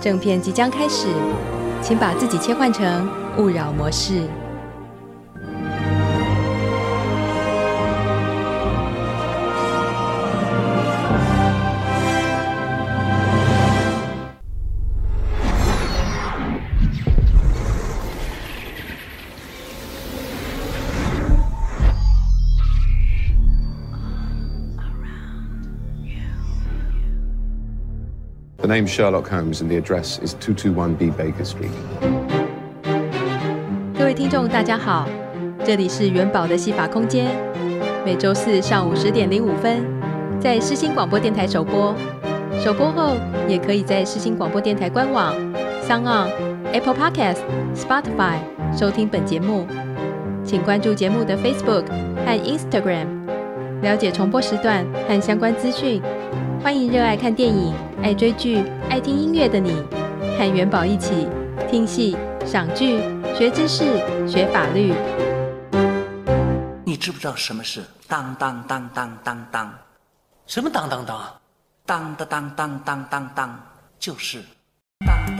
正片即将开始，请把自己切换成勿扰模式。Name Sherlock Holmes and the address is 221B Baker Street. 各位听众，大家好，这里是元宝的戏法空间，每周四上午十点零五分在世新广播电台首播，首播后也可以在世新广播电台官网、SoundOn、Apple Podcast、Spotify 收听本节目。请关注节目的 Facebook 和 Instagram，了解重播时段和相关资讯。欢迎热爱看电影、爱追剧、爱听音乐的你，和元宝一起听戏、赏剧、学知识、学法律。你知不知道什么是当当当当当当？什么当当当？当当当当当当当，就是当当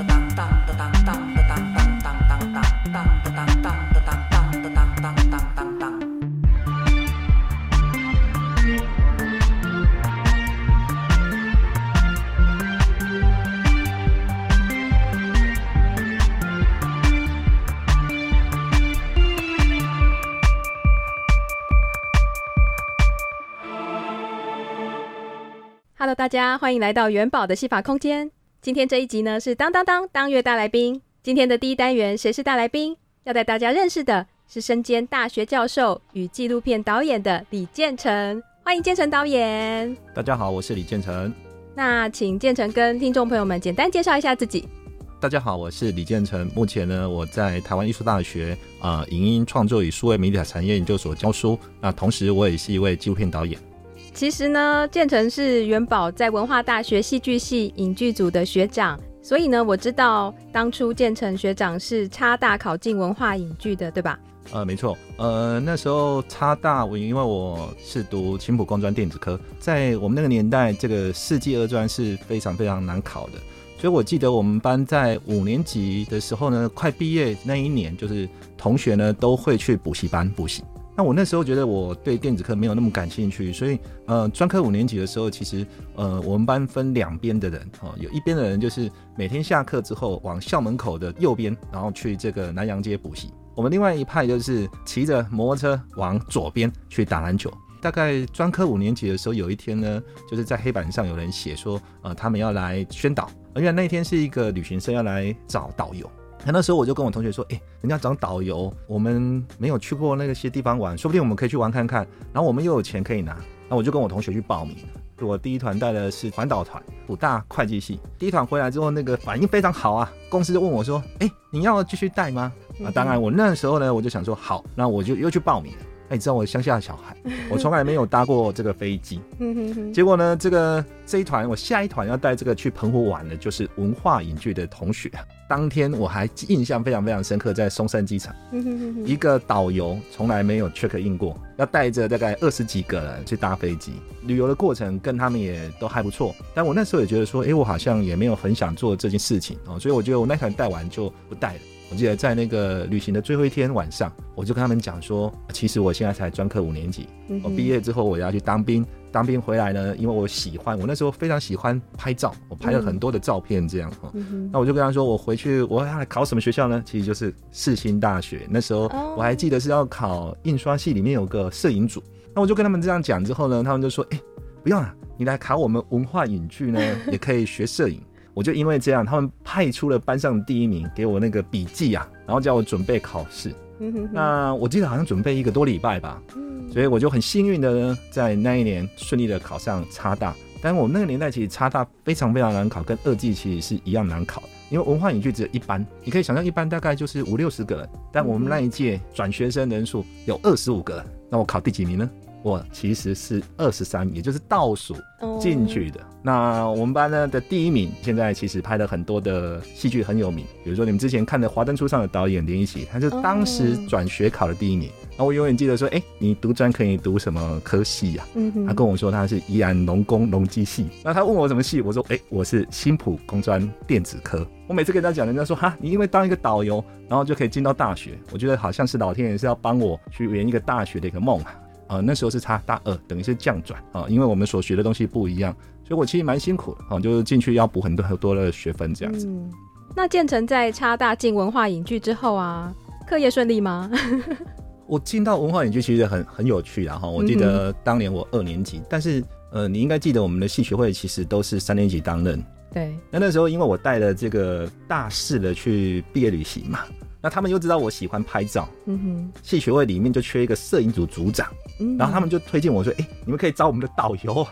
大家欢迎来到元宝的戏法空间。今天这一集呢是当当当当月大来宾。今天的第一单元谁是大来宾？要带大家认识的是身兼大学教授与纪录片导演的李建成。欢迎建成导演。大家好，我是李建成。那请建成跟听众朋友们简单介绍一下自己。大家好，我是李建成。目前呢，我在台湾艺术大学啊、呃、影音创作与数位媒体产业研究所教书。那同时，我也是一位纪录片导演。其实呢，建成是元宝在文化大学戏剧系影剧组的学长，所以呢，我知道当初建成学长是差大考进文化影剧的，对吧？呃，没错。呃，那时候差大，我因为我是读青埔工专电子科，在我们那个年代，这个世纪二专是非常非常难考的，所以我记得我们班在五年级的时候呢，快毕业那一年，就是同学呢都会去补习班补习。那我那时候觉得我对电子科没有那么感兴趣，所以呃，专科五年级的时候，其实呃，我们班分两边的人哦，有一边的人就是每天下课之后往校门口的右边，然后去这个南阳街补习；我们另外一派就是骑着摩托车往左边去打篮球。大概专科五年级的时候，有一天呢，就是在黑板上有人写说，呃，他们要来宣导，而且那天是一个旅行社要来找导游。那时候我就跟我同学说，哎、人家找导游，我们没有去过那些地方玩，说不定我们可以去玩看看。然后我们又有钱可以拿，那我就跟我同学去报名。我第一团带的是环岛团，五大会计系。第一团回来之后，那个反应非常好啊，公司就问我说，哎、你要继续带吗？啊，当然，我那时候呢，我就想说好，那我就又去报名。哎，你知道我乡下的小孩，我 从来没有搭过这个飞机。结果呢，这个这一团，我下一团要带这个去澎湖玩的，就是文化影剧的同学。当天我还印象非常非常深刻，在松山机场，一个导游从来没有 check in 过，要带着大概二十几个人去搭飞机。旅游的过程跟他们也都还不错，但我那时候也觉得说，哎，我好像也没有很想做这件事情哦，所以我觉得我那团带完就不带了。我记得在那个旅行的最后一天晚上，我就跟他们讲说，其实我现在才专科五年级，我毕业之后我要去当兵，当兵回来呢，因为我喜欢，我那时候非常喜欢拍照，我拍了很多的照片，这样哈。那我就跟他说，我回去我要来考什么学校呢？其实就是世新大学。那时候我还记得是要考印刷系，里面有个摄影组。那我就跟他们这样讲之后呢，他们就说，哎，不用了，你来考我们文化影剧呢，也可以学摄影。我就因为这样，他们派出了班上第一名，给我那个笔记啊，然后叫我准备考试。那我记得好像准备一个多礼拜吧，所以我就很幸运的呢，在那一年顺利的考上差大，但我们那个年代其实差大非常非常难考，跟二技其实是一样难考的。因为文化影剧只有一班，你可以想象一班大概就是五六十个人，但我们那一届转学生人数有二十五个人，那我考第几名呢？我其实是二十三，也就是倒数进去的。Oh. 那我们班呢的第一名，现在其实拍了很多的戏剧很有名，比如说你们之前看的《华灯初上》的导演连奕琦，他是当时转学考的第一名。那、oh. 我永远记得说，哎、欸，你读专可以读什么科系呀、啊？嗯、mm-hmm. 他跟我说他是宜兰农工农机系。那他问我什么系，我说，哎、欸，我是新浦工专电子科。我每次跟他讲，人家说，哈，你因为当一个导游，然后就可以进到大学，我觉得好像是老天爷是要帮我去圆一个大学的一个梦啊。呃，那时候是插大二，等于是降转啊，因为我们所学的东西不一样，所以我其实蛮辛苦的啊，就是进去要补很多很多的学分这样子。嗯，那建成在插大进文化影剧之后啊，课业顺利吗？我进到文化影剧其实很很有趣啊哈，我记得当年我二年级，嗯、但是呃，你应该记得我们的系学会其实都是三年级担任。对。那那时候因为我带了这个大四的去毕业旅行嘛。那他们又知道我喜欢拍照，嗯哼，系学会里面就缺一个摄影组组长，嗯，然后他们就推荐我说，哎、欸，你们可以找我们的导游，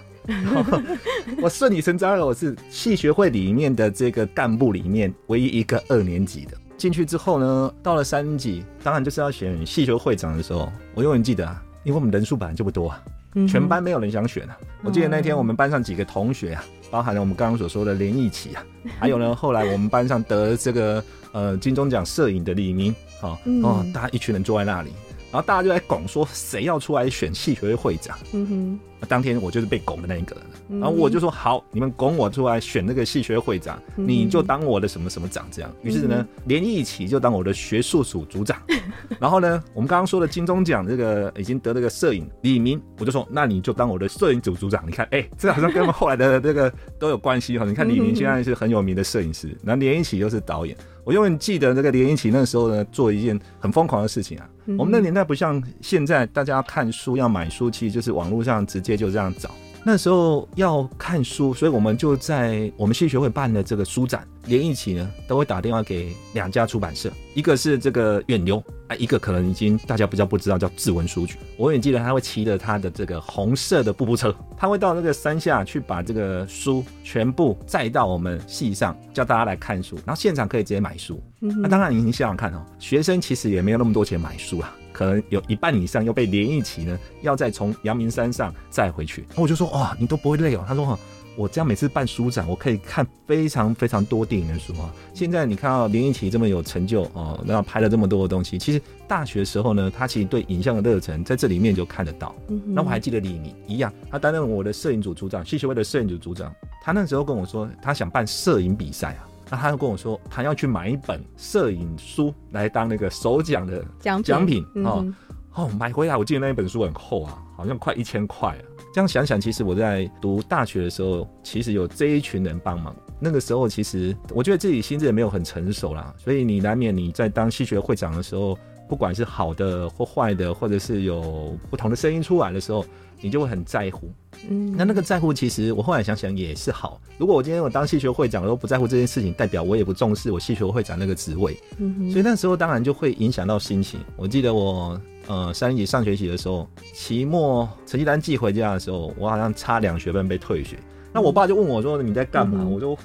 我顺理成章了，我是系学会里面的这个干部里面唯一一个二年级的。进去之后呢，到了三年级，当然就是要选系学会会长的时候，我永远记得啊，因为我们人数本来就不多啊。全班没有人想选啊！我记得那天我们班上几个同学啊，包含了我们刚刚所说的连奕琦啊，还有呢，后来我们班上得这个呃金钟奖摄影的李明，哦哦，大家一群人坐在那里。然后大家就在拱说谁要出来选戏学会会长。嗯哼，那当天我就是被拱的那一个人。然后我就说好，你们拱我出来选那个系学会会长，你就当我的什么什么长这样。于是呢，连一起就当我的学术组组长。然后呢，我们刚刚说的金钟奖这个已经得了个摄影李明，我就说那你就当我的摄影组组长。你看，哎，这好像跟我们后来的这个都有关系哈。你看李明现在是很有名的摄影师，那连一起又是导演。我永远记得那个连一起那时候呢，做一件很疯狂的事情啊。我们那年代不像现在，大家要看书要买书，其实就是网络上直接就这样找。那时候要看书，所以我们就在我们戏学会办的这个书展，连一起呢都会打电话给两家出版社，一个是这个远流啊，一个可能已经大家比较不知道叫志文书局。我也记得他会骑着他的这个红色的步步车，他会到那个山下去把这个书全部载到我们系上，叫大家来看书，然后现场可以直接买书。那当然，你想想看哦，学生其实也没有那么多钱买书啊。可能有一半以上又被连奕琦呢，要再从阳明山上再回去。我就说哇，你都不会累哦？他说我这样每次办书展，我可以看非常非常多电影的书啊。现在你看到连奕琦这么有成就哦，然后拍了这么多的东西，其实大学的时候呢，他其实对影像的热忱在这里面就看得到。那我还记得李明一样，他担任我的摄影组组长，戏学会的摄影组组长。他那时候跟我说，他想办摄影比赛啊。那他就跟我说，他要去买一本摄影书来当那个首奖的奖奖品哦、嗯、哦，买回来我记得那一本书很厚啊，好像快一千块啊。这样想想，其实我在读大学的时候，其实有这一群人帮忙。那个时候，其实我觉得自己心智也没有很成熟啦，所以你难免你在当系学会长的时候，不管是好的或坏的，或者是有不同的声音出来的时候。你就会很在乎，嗯，那那个在乎，其实我后来想想也是好。如果我今天我当戏学会长，我都不在乎这件事情，代表我也不重视我戏学会长那个职位，嗯，所以那时候当然就会影响到心情。我记得我呃三年级上学期的时候，期末成绩单寄回家的时候，我好像差两学分被退学。那我爸就问我说：“你在干嘛？”嗯、我说：“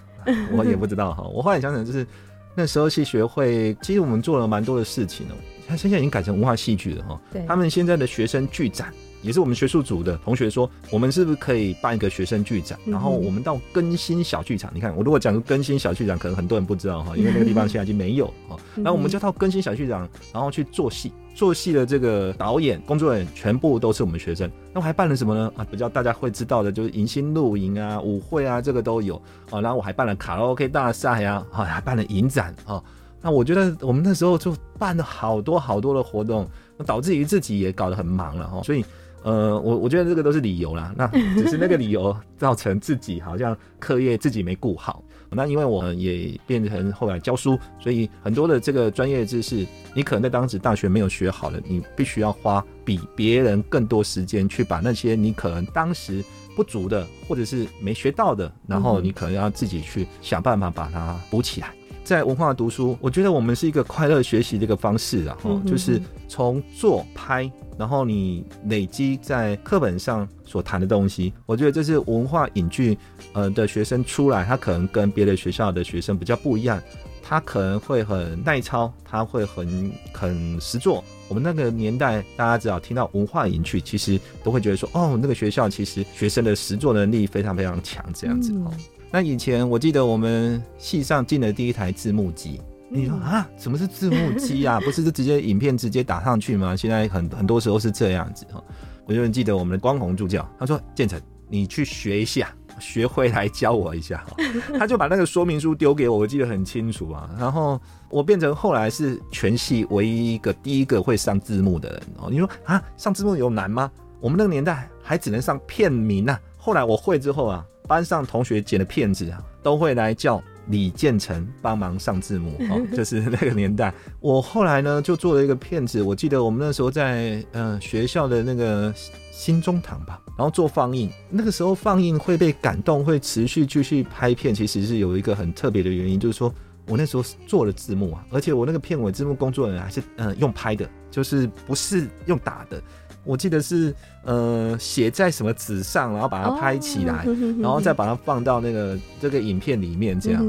我也不知道哈。”我后来想想，就是那时候系学会，其实我们做了蛮多的事情哦。他现在已经改成文化戏剧了哈。对，他们现在的学生剧展。也是我们学术组的同学说，我们是不是可以办一个学生剧展？然后我们到更新小剧场。你看，我如果讲更新小剧场，可能很多人不知道哈，因为那个地方现在已经没有哈。然后我们就到更新小剧场，然后去做戏，做戏的这个导演、工作人员全部都是我们学生。那我还办了什么呢？啊，比较大家会知道的，就是迎新露营啊、舞会啊，这个都有啊。然后我还办了卡拉 OK 大赛啊，啊，还办了影展啊。那我觉得我们那时候就办了好多好多的活动，导致于自己也搞得很忙了哈。所以。呃，我我觉得这个都是理由啦，那 只是那个理由造成自己好像课业自己没顾好。那因为我也变成后来教书，所以很多的这个专业知识，你可能在当时大学没有学好的，你必须要花比别人更多时间去把那些你可能当时不足的或者是没学到的，然后你可能要自己去想办法把它补起来。在文化读书，我觉得我们是一个快乐学习的一个方式啊，哈，就是从做拍，然后你累积在课本上所谈的东西，我觉得这是文化影剧呃的学生出来，他可能跟别的学校的学生比较不一样。他可能会很耐操，他会很很实做。我们那个年代，大家只要听到文化影剧，其实都会觉得说，哦，那个学校其实学生的实作能力非常非常强，这样子哦。那以前我记得我们系上进的第一台字幕机，你说啊，什么是字幕机啊？不是就直接影片直接打上去吗？现在很很多时候是这样子哈。我就记得我们的光宏助教，他说：“建成，你去学一下。”学会来教我一下，他就把那个说明书丢给我，我记得很清楚啊。然后我变成后来是全系唯一一个第一个会上字幕的人哦。你说啊，上字幕有难吗？我们那个年代还只能上片名啊。后来我会之后啊，班上同学剪的片子啊，都会来叫李建成帮忙上字幕 哦。就是那个年代，我后来呢就做了一个片子。我记得我们那时候在呃学校的那个。新中堂吧，然后做放映，那个时候放映会被感动，会持续继续拍片，其实是有一个很特别的原因，就是说我那时候做了字幕啊，而且我那个片尾字幕工作人员还是嗯、呃、用拍的，就是不是用打的，我记得是呃写在什么纸上，然后把它拍起来，然后再把它放到那个这个影片里面这样。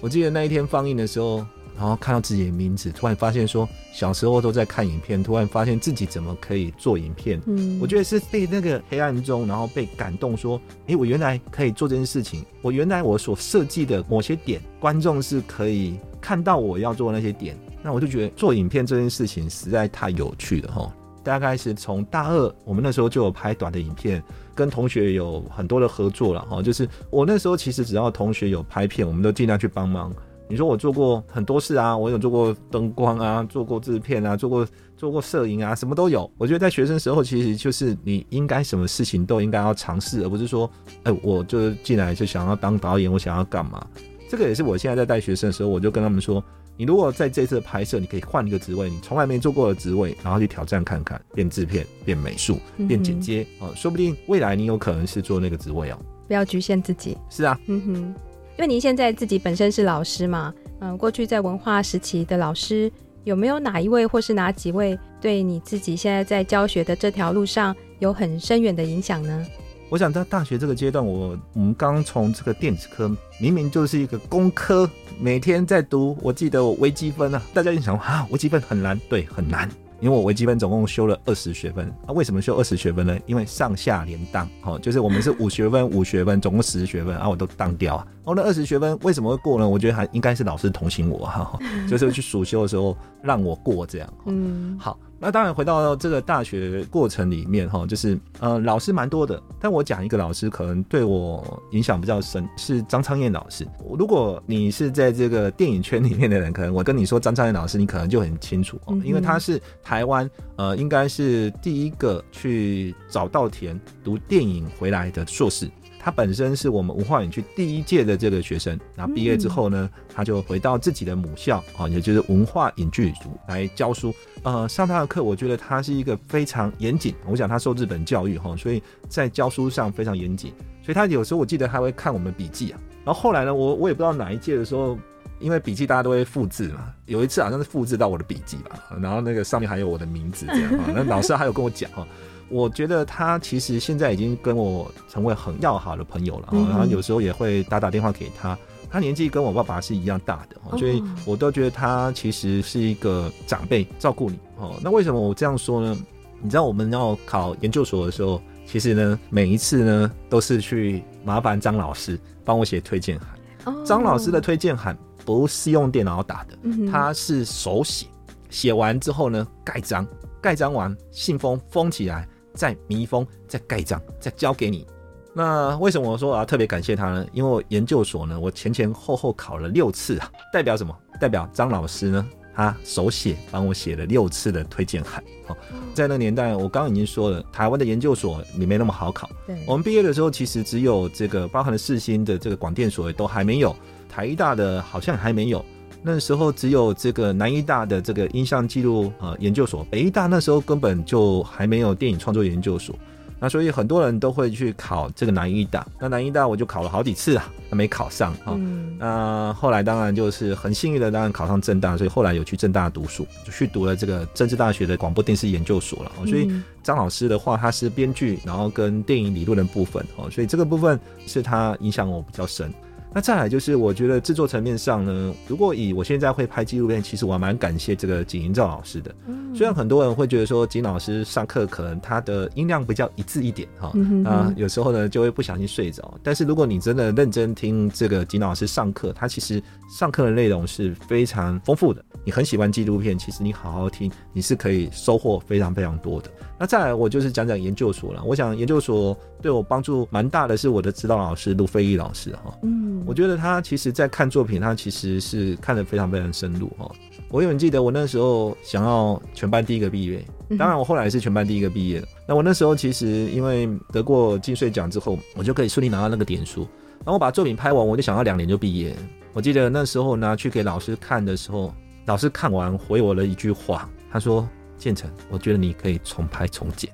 我记得那一天放映的时候。然后看到自己的名字，突然发现说，小时候都在看影片，突然发现自己怎么可以做影片。嗯，我觉得是被那个黑暗中，然后被感动，说，诶，我原来可以做这件事情。我原来我所设计的某些点，观众是可以看到我要做的那些点。那我就觉得做影片这件事情实在太有趣了哈。大概是从大二，我们那时候就有拍短的影片，跟同学有很多的合作了哈。就是我那时候其实只要同学有拍片，我们都尽量去帮忙。你说我做过很多事啊，我有做过灯光啊，做过制片啊，做过做过摄影啊，什么都有。我觉得在学生时候，其实就是你应该什么事情都应该要尝试，而不是说，哎、我就进来就想要当导演，我想要干嘛？这个也是我现在在带学生的时候，我就跟他们说，你如果在这次拍摄，你可以换一个职位，你从来没做过的职位，然后去挑战看看，变制片，变美术，变剪接啊、嗯，说不定未来你有可能是做那个职位哦。不要局限自己。是啊，嗯哼。因为您现在自己本身是老师嘛，嗯，过去在文化时期的老师，有没有哪一位或是哪几位对你自己现在在教学的这条路上有很深远的影响呢？我想在大学这个阶段，我我们刚从这个电子科，明明就是一个工科，每天在读。我记得我微积分啊，大家一想啊，微积分很难，对，很难。因为我微积分总共修了二十学分，啊，为什么修二十学分呢？因为上下连当，哦，就是我们是五学分，五学分，总共十学分，啊，我都当掉啊。然后那二十学分为什么会过呢？我觉得还应该是老师同情我哈，就是去暑修的时候让我过这样。嗯，好。那当然，回到这个大学过程里面哈，就是呃，老师蛮多的。但我讲一个老师，可能对我影响比较深，是张昌燕老师。如果你是在这个电影圈里面的人，可能我跟你说张昌燕老师，你可能就很清楚哦，因为他是台湾呃，应该是第一个去早稻田读电影回来的硕士。他本身是我们文化影剧第一届的这个学生，然后毕业之后呢，他就回到自己的母校啊，也就是文化影剧组来教书。呃，上他的课，我觉得他是一个非常严谨。我想他受日本教育哈，所以在教书上非常严谨。所以他有时候我记得他会看我们笔记啊。然后后来呢，我我也不知道哪一届的时候，因为笔记大家都会复制嘛，有一次好像是复制到我的笔记吧，然后那个上面还有我的名字这样啊。那老师还有跟我讲哈。我觉得他其实现在已经跟我成为很要好的朋友了，然后有时候也会打打电话给他。他年纪跟我爸爸是一样大的，所以我都觉得他其实是一个长辈照顾你。哦，那为什么我这样说呢？你知道我们要考研究所的时候，其实呢每一次呢都是去麻烦张老师帮我写推荐函。张老师的推荐函不是用电脑打的，他是手写，写完之后呢盖章，盖章完信封封起来。再密封，再盖章，再交给你。那为什么我说我要特别感谢他呢？因为我研究所呢，我前前后后考了六次啊，代表什么？代表张老师呢，他手写帮我写了六次的推荐函。好，在那个年代，我刚刚已经说了，台湾的研究所也没那么好考。对，我们毕业的时候，其实只有这个包含了世新的这个广电所都还没有，台艺大的好像还没有。那时候只有这个南医大的这个音像记录呃研究所，北医大那时候根本就还没有电影创作研究所，那所以很多人都会去考这个南医大。那南医大我就考了好几次啊，没考上啊。嗯、那后来当然就是很幸运的，当然考上正大，所以后来有去正大读书，就去读了这个政治大学的广播电视研究所了。所以张老师的话，他是编剧，然后跟电影理论的部分哦，所以这个部分是他影响我比较深。那再来就是，我觉得制作层面上呢，如果以我现在会拍纪录片，其实我还蛮感谢这个景营造老师的。虽然很多人会觉得说景老师上课可能他的音量比较一致一点哈，啊，有时候呢就会不小心睡着。但是如果你真的认真听这个景老师上课，他其实上课的内容是非常丰富的。你很喜欢纪录片，其实你好好听，你是可以收获非常非常多的。那再来，我就是讲讲研究所了。我想研究所对我帮助蛮大的，是我的指导老师卢飞义老师哈。嗯，我觉得他其实在看作品，他其实是看得非常非常深入哈。我永远记得我那时候想要全班第一个毕业，当然我后来是全班第一个毕业的。那我那时候其实因为得过金穗奖之后，我就可以顺利拿到那个点数。然后我把作品拍完，我就想要两年就毕业。我记得那时候拿去给老师看的时候。老师看完回我了一句话，他说：“建成，我觉得你可以重拍重剪。”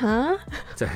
啊，对。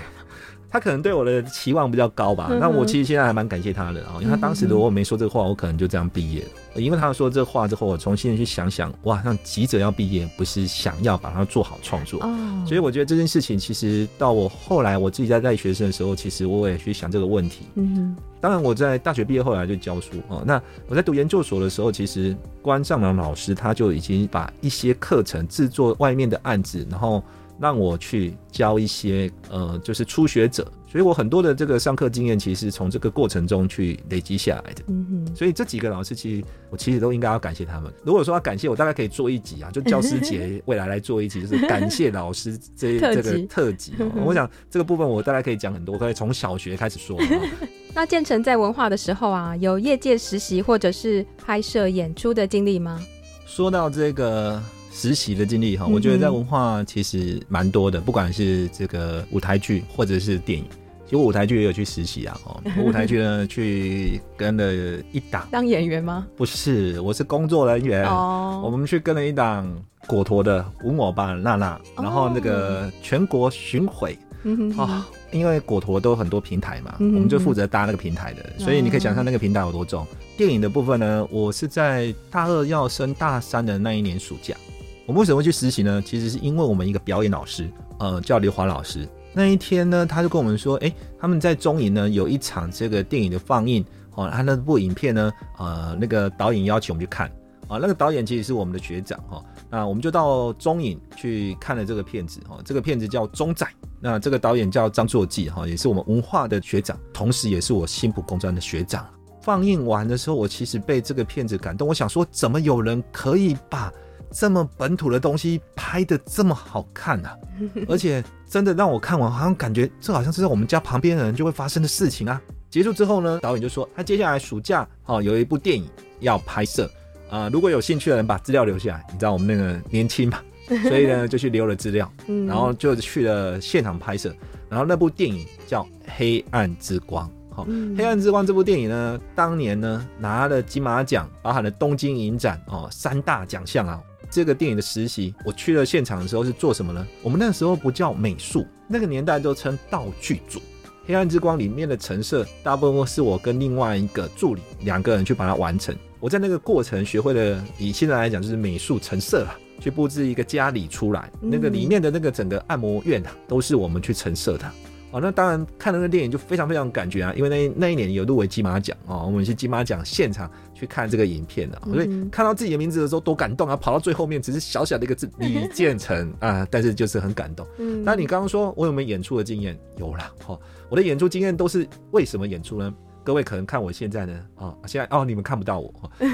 他可能对我的期望比较高吧，那我其实现在还蛮感谢他的啊，因为他当时如果没说这个话，我可能就这样毕业了。因为他说这话之后，我重新去想想，哇，那急着要毕业，不是想要把它做好创作。所以我觉得这件事情其实到我后来我自己在带学生的时候，其实我也去想这个问题。嗯，当然我在大学毕业后来就教书哦，那我在读研究所的时候，其实关上良老师他就已经把一些课程制作外面的案子，然后。让我去教一些呃，就是初学者，所以我很多的这个上课经验，其实是从这个过程中去累积下来的。嗯哼，所以这几个老师，其实我其实都应该要感谢他们。如果说要感谢，我大概可以做一集啊，就教师节未来来做一集，就是感谢老师这这个特辑。我想这个部分我大概可以讲很多，可以从小学开始说。那建成在文化的时候啊，有业界实习或者是拍摄演出的经历吗？说到这个。实习的经历哈，我觉得在文化其实蛮多的，不管是这个舞台剧或者是电影，其实舞台剧也有去实习啊。哦，舞台剧呢去跟了一档当演员吗？不是，我是工作人员。哦，我们去跟了一档果陀的《吻我吧，娜娜》，然后那个全国巡回。哦，因为果陀都有很多平台嘛，我们就负责搭那个平台的，所以你可以想象那个平台有多重。电影的部分呢，我是在大二要升大三的那一年暑假。我们为什么会去实习呢？其实是因为我们一个表演老师，呃，叫刘华老师。那一天呢，他就跟我们说，哎，他们在中影呢有一场这个电影的放映，哦，他那部影片呢，呃，那个导演邀请我们去看，啊，那个导演其实是我们的学长，哈，那我们就到中影去看了这个片子，哈，这个片子叫《中仔》，那这个导演叫张作骥，哈，也是我们文化的学长，同时也是我新埔工专的学长。放映完的时候，我其实被这个片子感动，我想说，怎么有人可以把这么本土的东西拍的这么好看啊！而且真的让我看完，好像感觉这好像是在我们家旁边的人就会发生的事情啊！结束之后呢，导演就说他接下来暑假哦有一部电影要拍摄啊，如果有兴趣的人把资料留下来，你知道我们那个年轻嘛，所以呢就去留了资料，然后就去了现场拍摄。然后那部电影叫《黑暗之光》好，《黑暗之光》这部电影呢，当年呢拿了金马奖，包含了东京影展哦三大奖项啊。这个电影的实习，我去了现场的时候是做什么呢？我们那时候不叫美术，那个年代都称道具组。《黑暗之光》里面的陈设，大部分是我跟另外一个助理两个人去把它完成。我在那个过程学会了，以现在来讲就是美术陈设了，去布置一个家里出来，那个里面的那个整个按摩院啊，都是我们去陈设的。哦，那当然看了那个电影就非常非常感觉啊，因为那那一年有入围金马奖哦，我们是金马奖现场去看这个影片的，啊，所以看到自己的名字的时候多感动啊！跑到最后面只是小小的一个字李建成 啊，但是就是很感动。嗯，那你刚刚说我有没有演出的经验？有啦，哈，我的演出经验都是为什么演出呢？各位可能看我现在呢，啊，现在哦你们看不到我，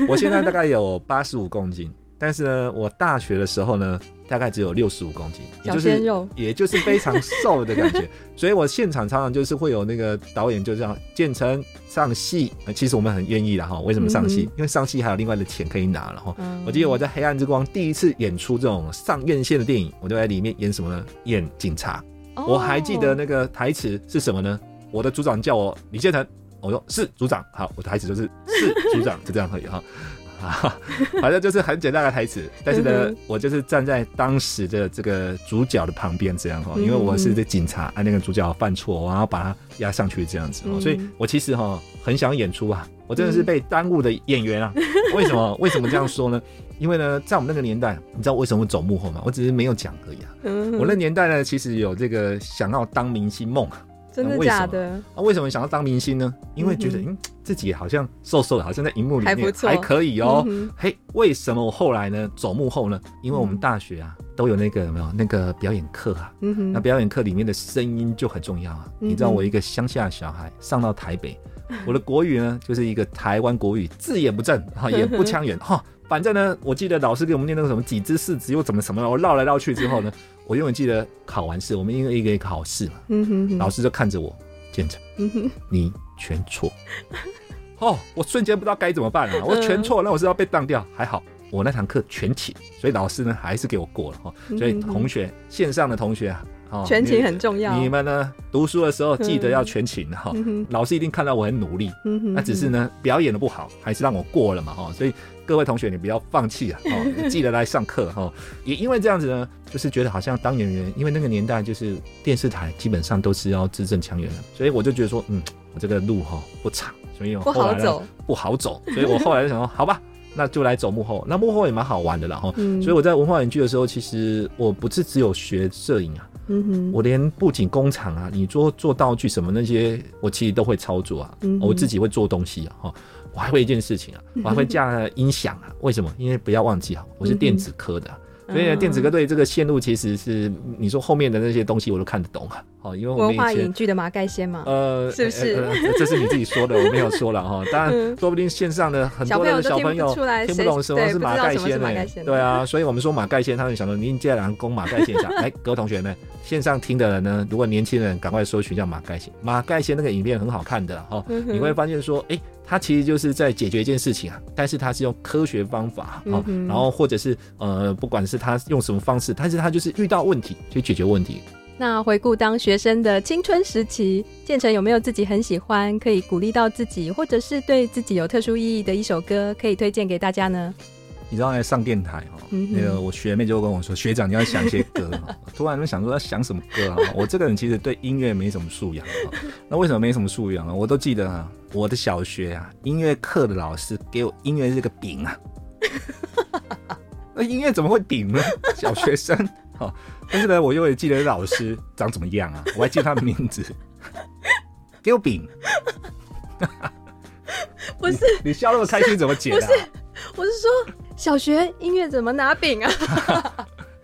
我现在大概有八十五公斤。但是呢，我大学的时候呢，大概只有六十五公斤，也就是也就是非常瘦的感觉。所以我现场常常就是会有那个导演就这样建成上戏，其实我们很愿意的哈。为什么上戏？嗯、因为上戏还有另外的钱可以拿了哈。嗯、我记得我在《黑暗之光》第一次演出这种上院线的电影，我就在里面演什么呢？演警察。哦、我还记得那个台词是什么呢？我的组长叫我李建成，我说是组长。好，我的台词就是是组长，就这样可以哈。啊，反正就是很简单的台词。但是呢，我就是站在当时的这个主角的旁边这样哈，因为我是这警察，啊，那个主角犯错，我要把他压上去这样子，所以我其实哈很想演出啊，我真的是被耽误的演员啊。为什么？为什么这样说呢？因为呢，在我们那个年代，你知道为什么走幕后吗？我只是没有讲而已啊。我那年代呢，其实有这个想要当明星梦。真的假的？啊，为什么想要当明星呢？因为觉得嗯，自己好像瘦瘦的，好像在荧幕里面还，还可以哦。嗯、嘿，为什么我后来呢走幕后呢？因为我们大学啊都有那个有没有那个表演课啊？嗯哼，那表演课里面的声音就很重要啊。嗯、你知道我一个乡下小孩上到台北，我的国语呢就是一个台湾国语，字也不正哈，也不腔圆哈。反正呢，我记得老师给我们念那个什么几只四只又怎么什么，我绕来绕去之后呢，我永远记得考完试，我们一个一个一个考试嘛，老师就看着我，建成，嗯哼，你全错，哦，我瞬间不知道该怎么办了，我全错，那我是要被当掉，还好我那堂课全勤，所以老师呢还是给我过了哈，所以同学线上的同学啊。哦，全勤很重要。你们呢？读书的时候记得要全勤哈。老师一定看到我很努力，那只是呢表演的不好，还是让我过了嘛哈。所以各位同学，你不要放弃啊！哦，记得来上课哈。也因为这样子呢，就是觉得好像当演员，因为那个年代就是电视台基本上都是要字正腔圆的，所以我就觉得说，嗯，我这个路哈不长，所以我后来不好走，不好走。所以我后来就想说，好吧。那就来走幕后，那幕后也蛮好玩的啦哈。嗯、所以我在文化演剧的时候，其实我不是只有学摄影啊，嗯哼，我连布景工厂啊，你做做道具什么那些，我其实都会操作啊。嗯、我自己会做东西啊，哈，我还会一件事情啊，我还会架音响啊。为什么？因为不要忘记啊，我是电子科的。所以电子歌对这个线路其实是你说后面的那些东西我都看得懂啊，好，因为我们文化影剧的马盖先嘛，呃，是不是、呃呃？这是你自己说的，我没有说了哈。当然，说不定线上的很多的小朋友听不懂什么是马盖先呢？对啊，所以我们说马盖先，他们想说您既然攻马盖先上，哎，各位同学们，线上听的人呢，如果年轻人赶快搜寻一下马盖先，马盖先那个影片很好看的哈，你会发现说，哎。他其实就是在解决一件事情啊，但是他是用科学方法啊，嗯、然后或者是呃，不管是他用什么方式，但是他就是遇到问题去解决问题。那回顾当学生的青春时期，建成有没有自己很喜欢，可以鼓励到自己，或者是对自己有特殊意义的一首歌，可以推荐给大家呢？你知道在上电台哦，嗯、那个我学妹就跟我说，学长你要想一些歌，突然就想说要想什么歌啊？我这个人其实对音乐没什么素养，那为什么没什么素养啊？我都记得啊，我的小学啊，音乐课的老师给我音乐这个饼啊，那音乐怎么会饼呢？小学生，但是呢，我又会记得老师长怎么样啊？我还记得他的名字，给我饼，不是你，你笑那么开心，怎么解啊？我是说，小学音乐怎么拿饼啊？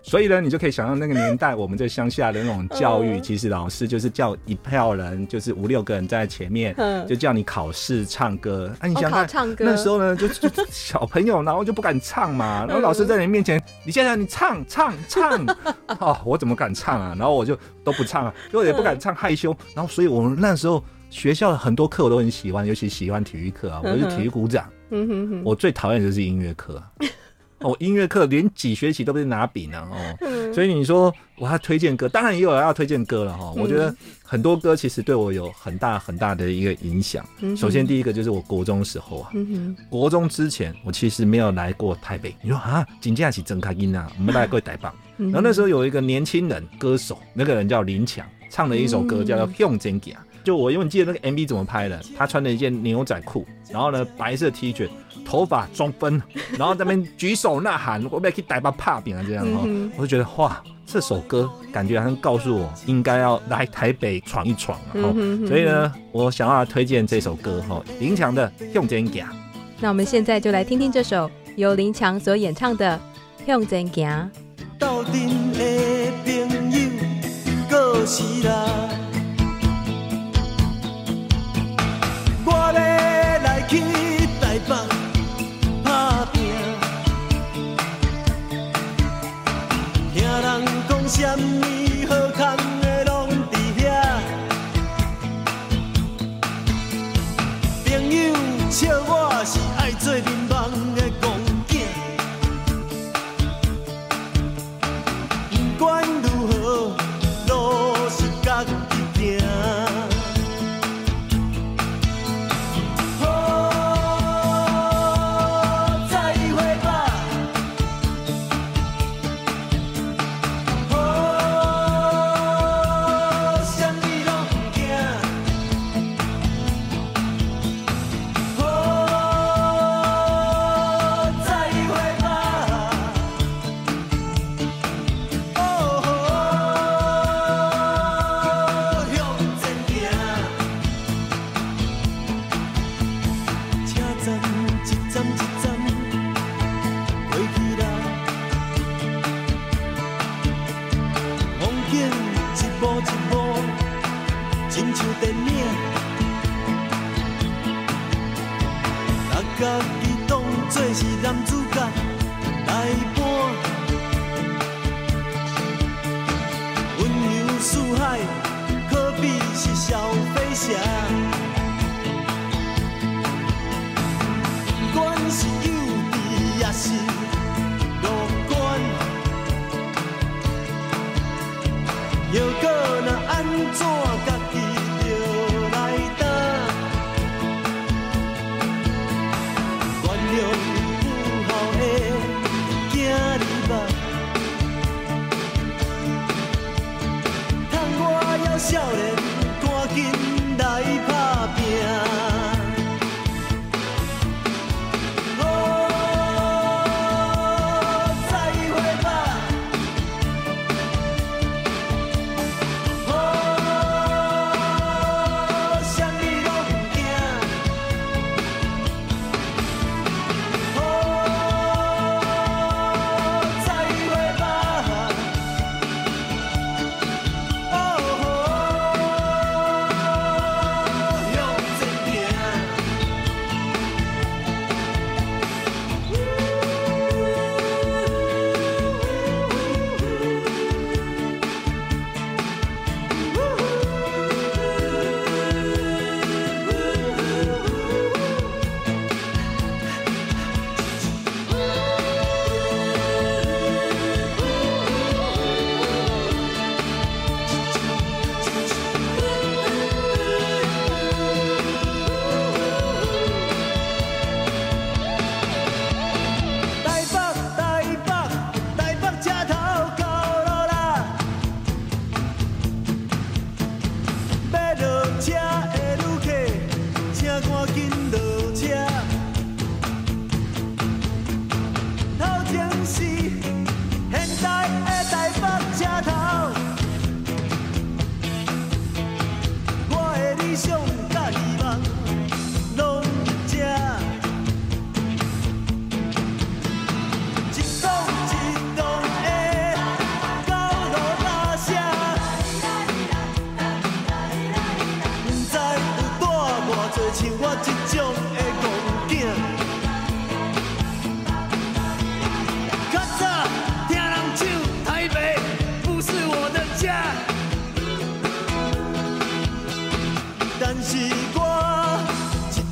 所以呢，你就可以想象那个年代，我们在乡下的那种教育，其实老师就是叫一票人，就是五六个人在前面，就叫你考试唱歌。啊，你想看唱歌那时候呢，就就小朋友，然后就不敢唱嘛。然后老师在你面前，你现在你唱唱唱，哦，我怎么敢唱啊？然后我就都不唱啊，就也不敢唱，害羞。然后，所以我们那时候学校的很多课我都很喜欢，尤其喜欢体育课啊，我是体育股长。嗯哼哼，我最讨厌的就是音乐课，哦，音乐课连几学期都不是拿饼呢，哦，所以你说我要推荐歌，当然也有要推荐歌了哈。我觉得很多歌其实对我有很大很大的一个影响。首先第一个就是我国中时候啊，国中之前我其实没有来过台北。你说啊，真正是真开音啊，我们来过台北。然后那时候有一个年轻人歌手，那个人叫林强，唱了一首歌叫做《向前行》。就我因为记得那个 MV 怎么拍的，他穿了一件牛仔裤，然后呢白色 T 恤，头发装分，然后在那边举手呐喊，我不要去台北拍饼啊这样哦，嗯、我就觉得哇，这首歌感觉好像告诉我应该要来台北闯一闯啊，嗯、哼哼所以呢，我想要推荐这首歌哈，林强的《向前行》。那我们现在就来听听这首由林强所演唱的《向前行》。去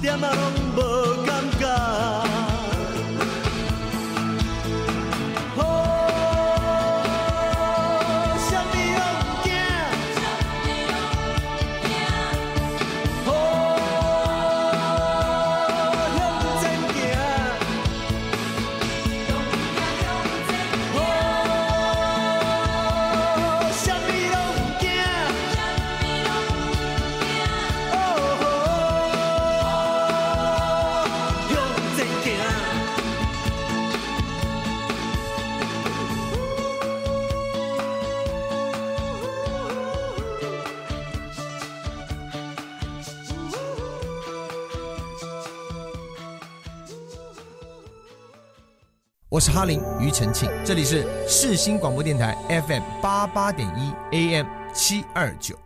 一我是哈林庾澄庆，这里是世新广播电台 FM 八八点一 AM 七二九。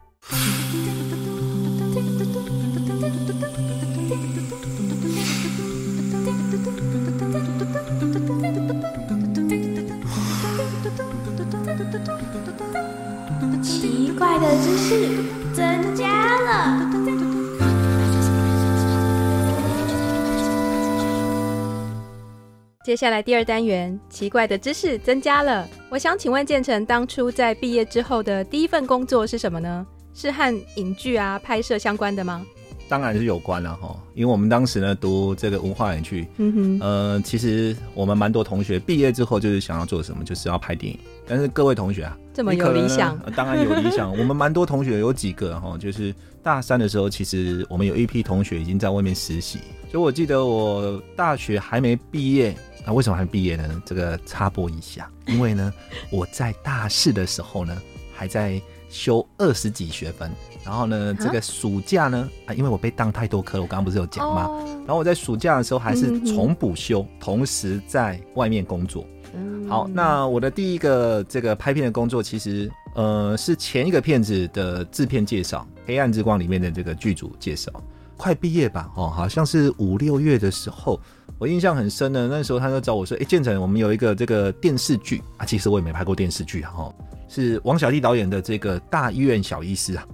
接下来第二单元，奇怪的知识增加了。我想请问建成，当初在毕业之后的第一份工作是什么呢？是和影剧啊拍摄相关的吗？当然是有关了哈，因为我们当时呢读这个文化园区，嗯哼，呃，其实我们蛮多同学毕业之后就是想要做什么，就是要拍电影。但是各位同学啊，这么有理想，呃、当然有理想。我们蛮多同学有几个哈，就是大三的时候，其实我们有一批同学已经在外面实习。所以我记得我大学还没毕业。那、啊、为什么还毕业呢？这个插播一下，因为呢，我在大四的时候呢，还在修二十几学分，然后呢，这个暑假呢，啊，因为我被当太多科了，我刚刚不是有讲吗？哦、然后我在暑假的时候还是重补修，嗯、同时在外面工作。嗯、好，那我的第一个这个拍片的工作，其实呃是前一个片子的制片介绍。黑暗之光》里面的这个剧组介绍。快毕业吧，哦，好像是五六月的时候，我印象很深的。那时候他就找我说：“哎、建成，我们有一个这个电视剧啊，其实我也没拍过电视剧啊、哦，是王小利导演的这个《大医院小医师》啊。”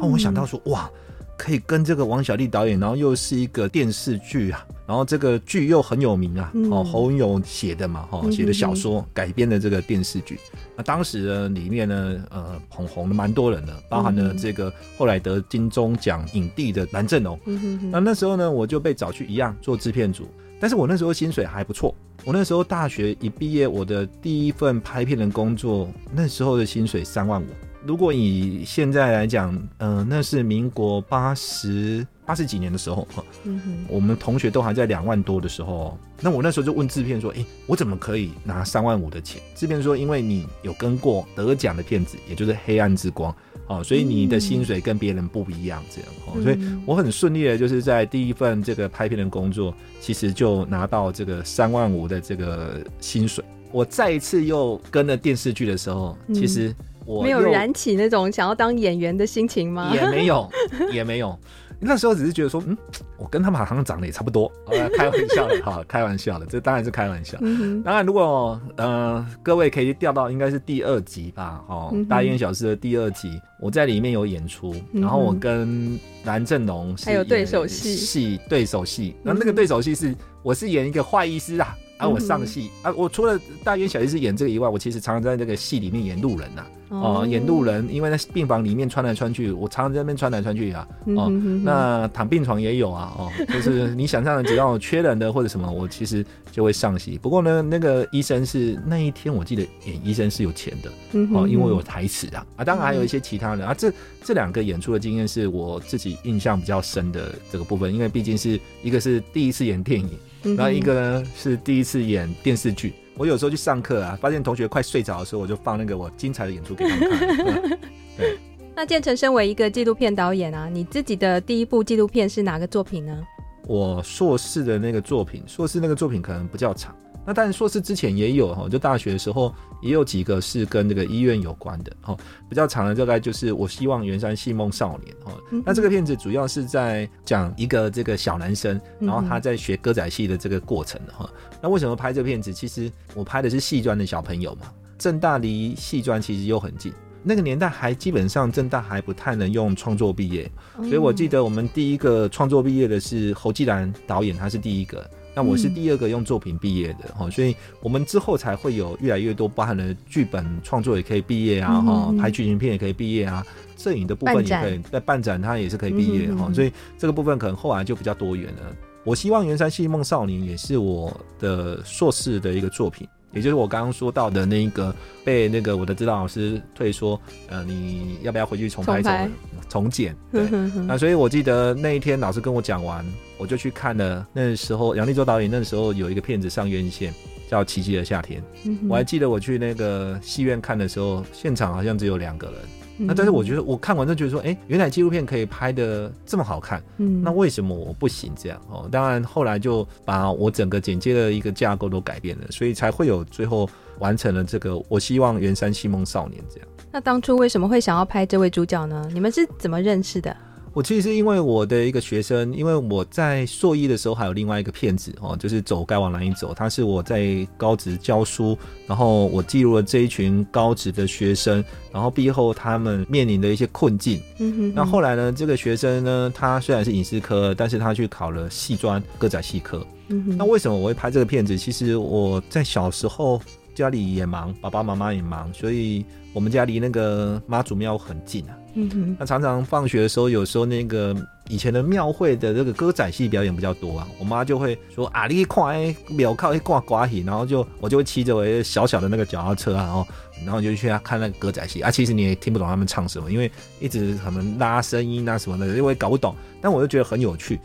哦，我想到说，哇。可以跟这个王小利导演，然后又是一个电视剧啊，然后这个剧又很有名啊，嗯、哦，侯勇写的嘛，哈、哦，写的小说改编的这个电视剧，那、嗯、当时呢，里面呢，呃，捧红了蛮多人的，包含了这个后来得金钟奖影帝的蓝正龙。嗯、那那时候呢，我就被找去一样做制片组，但是我那时候薪水还不错，我那时候大学一毕业，我的第一份拍片的工作，那时候的薪水三万五。如果以现在来讲，嗯、呃，那是民国八十八十几年的时候，嗯哼，我们同学都还在两万多的时候，那我那时候就问制片说，哎、欸，我怎么可以拿三万五的钱？制片说，因为你有跟过得奖的片子，也就是《黑暗之光》哦，所以你的薪水跟别人不一样，这样所以我很顺利的，就是在第一份这个拍片的工作，其实就拿到这个三万五的这个薪水。我再一次又跟了电视剧的时候，其实。我没有燃起那种想要当演员的心情吗？也没有，也没有。那时候只是觉得说，嗯，我跟他们好像长得也差不多，开玩笑的哈，开玩笑的，这当然是开玩笑。嗯、当然，如果呃各位可以调到应该是第二集吧，哦，嗯、大医院小事的第二集，我在里面有演出，嗯、然后我跟蓝正龙还有对手戏，戏对手戏，那那个对手戏是我是演一个坏医师啊。啊，我上戏啊，我除了大医院小医师演这个以外，我其实常常在这个戏里面演路人呐、啊，哦、呃，演路人，因为在病房里面穿来穿去，我常常在那边穿来穿去啊，哦、呃，那躺病床也有啊，哦、呃，就是你想象的，只要缺人的或者什么，我其实就会上戏。不过呢，那个医生是那一天我记得演医生是有钱的，哦、呃，因为我有台词啊，啊，当然还有一些其他人啊，这这两个演出的经验是我自己印象比较深的这个部分，因为毕竟是一个是第一次演电影。然后一个呢是第一次演电视剧，我有时候去上课啊，发现同学快睡着的时候，我就放那个我精彩的演出给他们看。嗯、对，那建成身为一个纪录片导演啊，你自己的第一部纪录片是哪个作品呢？我硕士的那个作品，硕士那个作品可能不叫长。那但是硕士之前也有哈，就大学的时候也有几个是跟这个医院有关的哈，比较长的大概就是我希望圆山戏梦少年哈。那这个片子主要是在讲一个这个小男生，然后他在学歌仔戏的这个过程哈。那为什么拍这个片子？其实我拍的是戏专的小朋友嘛，政大离戏专其实又很近，那个年代还基本上政大还不太能用创作毕业，所以我记得我们第一个创作毕业的是侯继兰导演，他是第一个。那我是第二个用作品毕业的哈，嗯、所以我们之后才会有越来越多包含了剧本创作也可以毕业啊哈，嗯、拍剧情片也可以毕业啊，摄影的部分也可以在办展，它也是可以毕业哈，嗯、所以这个部分可能后来就比较多元了。我希望圆山戏梦少年也是我的硕士的一个作品。也就是我刚刚说到的那个被那个我的指导老师退说，呃，你要不要回去重拍重拍重剪？对，那所以我记得那一天老师跟我讲完，我就去看了。那时候杨立洲导演那时候有一个片子上院线，叫《奇迹的夏天》。我还记得我去那个戏院看的时候，现场好像只有两个人。那但是我觉得我看完就觉得说，哎、欸，原来纪录片可以拍的这么好看，嗯，那为什么我不行这样？哦，当然后来就把我整个剪接的一个架构都改变了，所以才会有最后完成了这个。我希望圆山戏梦少年这样。那当初为什么会想要拍这位主角呢？你们是怎么认识的？我其实是因为我的一个学生，因为我在硕一的时候还有另外一个片子哦，就是走该往哪里走。他是我在高职教书，然后我记录了这一群高职的学生，然后毕业后他们面临的一些困境。嗯哼，那后来呢，这个学生呢，他虽然是影视科，但是他去考了戏专歌仔戏科。嗯哼，那为什么我会拍这个片子？其实我在小时候家里也忙，爸爸妈妈也忙，所以我们家离那个妈祖庙很近啊。嗯哼，那常常放学的时候，有时候那个以前的庙会的这个歌仔戏表演比较多啊，我妈就会说啊，你快庙靠一挂挂戏，然后就我就会骑着我一小小的那个脚踏车啊，然后然后就去看那个歌仔戏啊。其实你也听不懂他们唱什么，因为一直他们拉声音啊什么的，因为搞不懂。但我就觉得很有趣，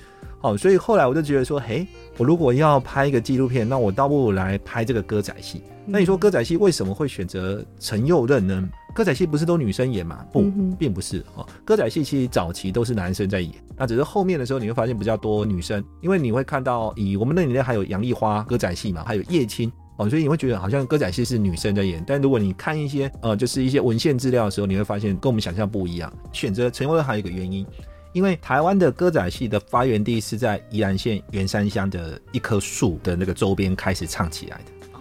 哦，所以后来我就觉得说，嘿，我如果要拍一个纪录片，那我倒不如来拍这个歌仔戏。那你说歌仔戏为什么会选择陈佑任呢？歌仔戏不是都女生演吗？不，并不是哦。歌仔戏其实早期都是男生在演，那只是后面的时候你会发现比较多女生，因为你会看到以我们那年代还有杨丽花歌仔戏嘛，还有叶青哦，所以你会觉得好像歌仔戏是女生在演。但如果你看一些呃，就是一些文献资料的时候，你会发现跟我们想象不一样。选择陈佑任还有一个原因，因为台湾的歌仔戏的发源地是在宜兰县员山乡的一棵树的那个周边开始唱起来的。哦，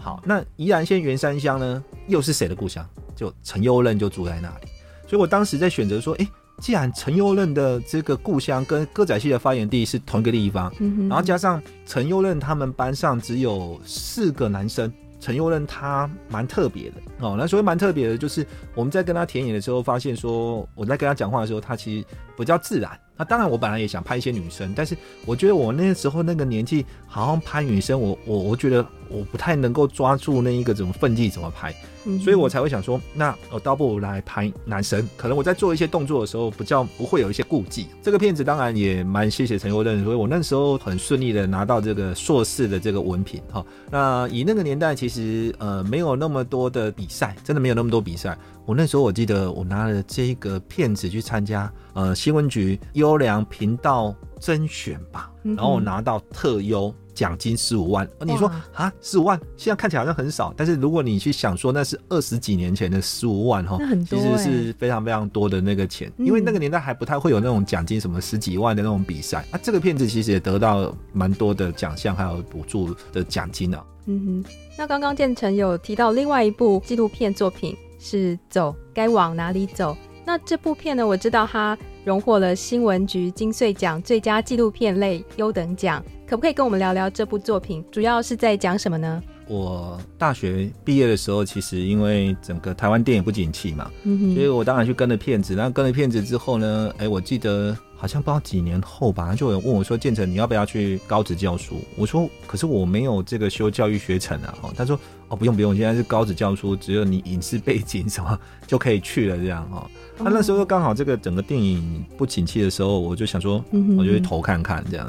好，那宜兰县员山乡呢，又是谁的故乡？就陈佑任就住在那里。所以我当时在选择说，哎。既然陈佑任的这个故乡跟歌仔戏的发源地是同一个地方，嗯、然后加上陈佑任他们班上只有四个男生，陈佑任他蛮特别的哦。那所以蛮特别的，就是我们在跟他田野的时候，发现说我在跟他讲话的时候，他其实比较自然。那当然，我本来也想拍一些女生，但是我觉得我那时候那个年纪，好像拍女生，我我我觉得我不太能够抓住那一个怎么奋力怎么拍，嗯、所以我才会想说，那我倒不如来拍男神，可能我在做一些动作的时候，比较不会有一些顾忌。这个片子当然也蛮谢谢陈友任，所以我那时候很顺利的拿到这个硕士的这个文凭哈。那以那个年代，其实呃没有那么多的比赛，真的没有那么多比赛。我那时候我记得我拿了这个片子去参加呃新闻局优良频道甄选吧，然后我拿到特优奖金十五万。你说啊十五万，现在看起来好像很少，但是如果你去想说那是二十几年前的十五万哈，其实是非常非常多的那个钱，因为那个年代还不太会有那种奖金什么十几万的那种比赛。那这个片子其实也得到蛮多的奖项还有补助的奖金呢。嗯哼，那刚刚建成有提到另外一部纪录片作品。是走该往哪里走？那这部片呢？我知道它荣获了新闻局金穗奖最佳纪录片类优等奖，可不可以跟我们聊聊这部作品？主要是在讲什么呢？我大学毕业的时候，其实因为整个台湾电影不景气嘛，嗯，所以我当然去跟了骗子。然后跟了骗子之后呢，哎，我记得。好像不知道几年后吧，就有人问我说：“建成，你要不要去高职教书？”我说：“可是我没有这个修教育学程啊。”他说：“哦，不用不用，现在是高职教书，只有你影视背景什么就可以去了。”这样哈。他那时候刚好这个整个电影不景气的时候，我就想说，我就去投看看这样。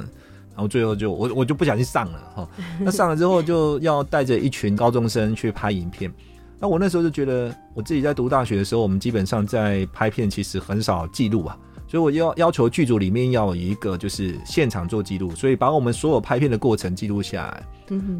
然后最后就我我就不小心上了哈。那上了之后就要带着一群高中生去拍影片。那我那时候就觉得，我自己在读大学的时候，我们基本上在拍片其实很少记录啊。所以我要要求剧组里面要有一个就是现场做记录，所以把我们所有拍片的过程记录下来。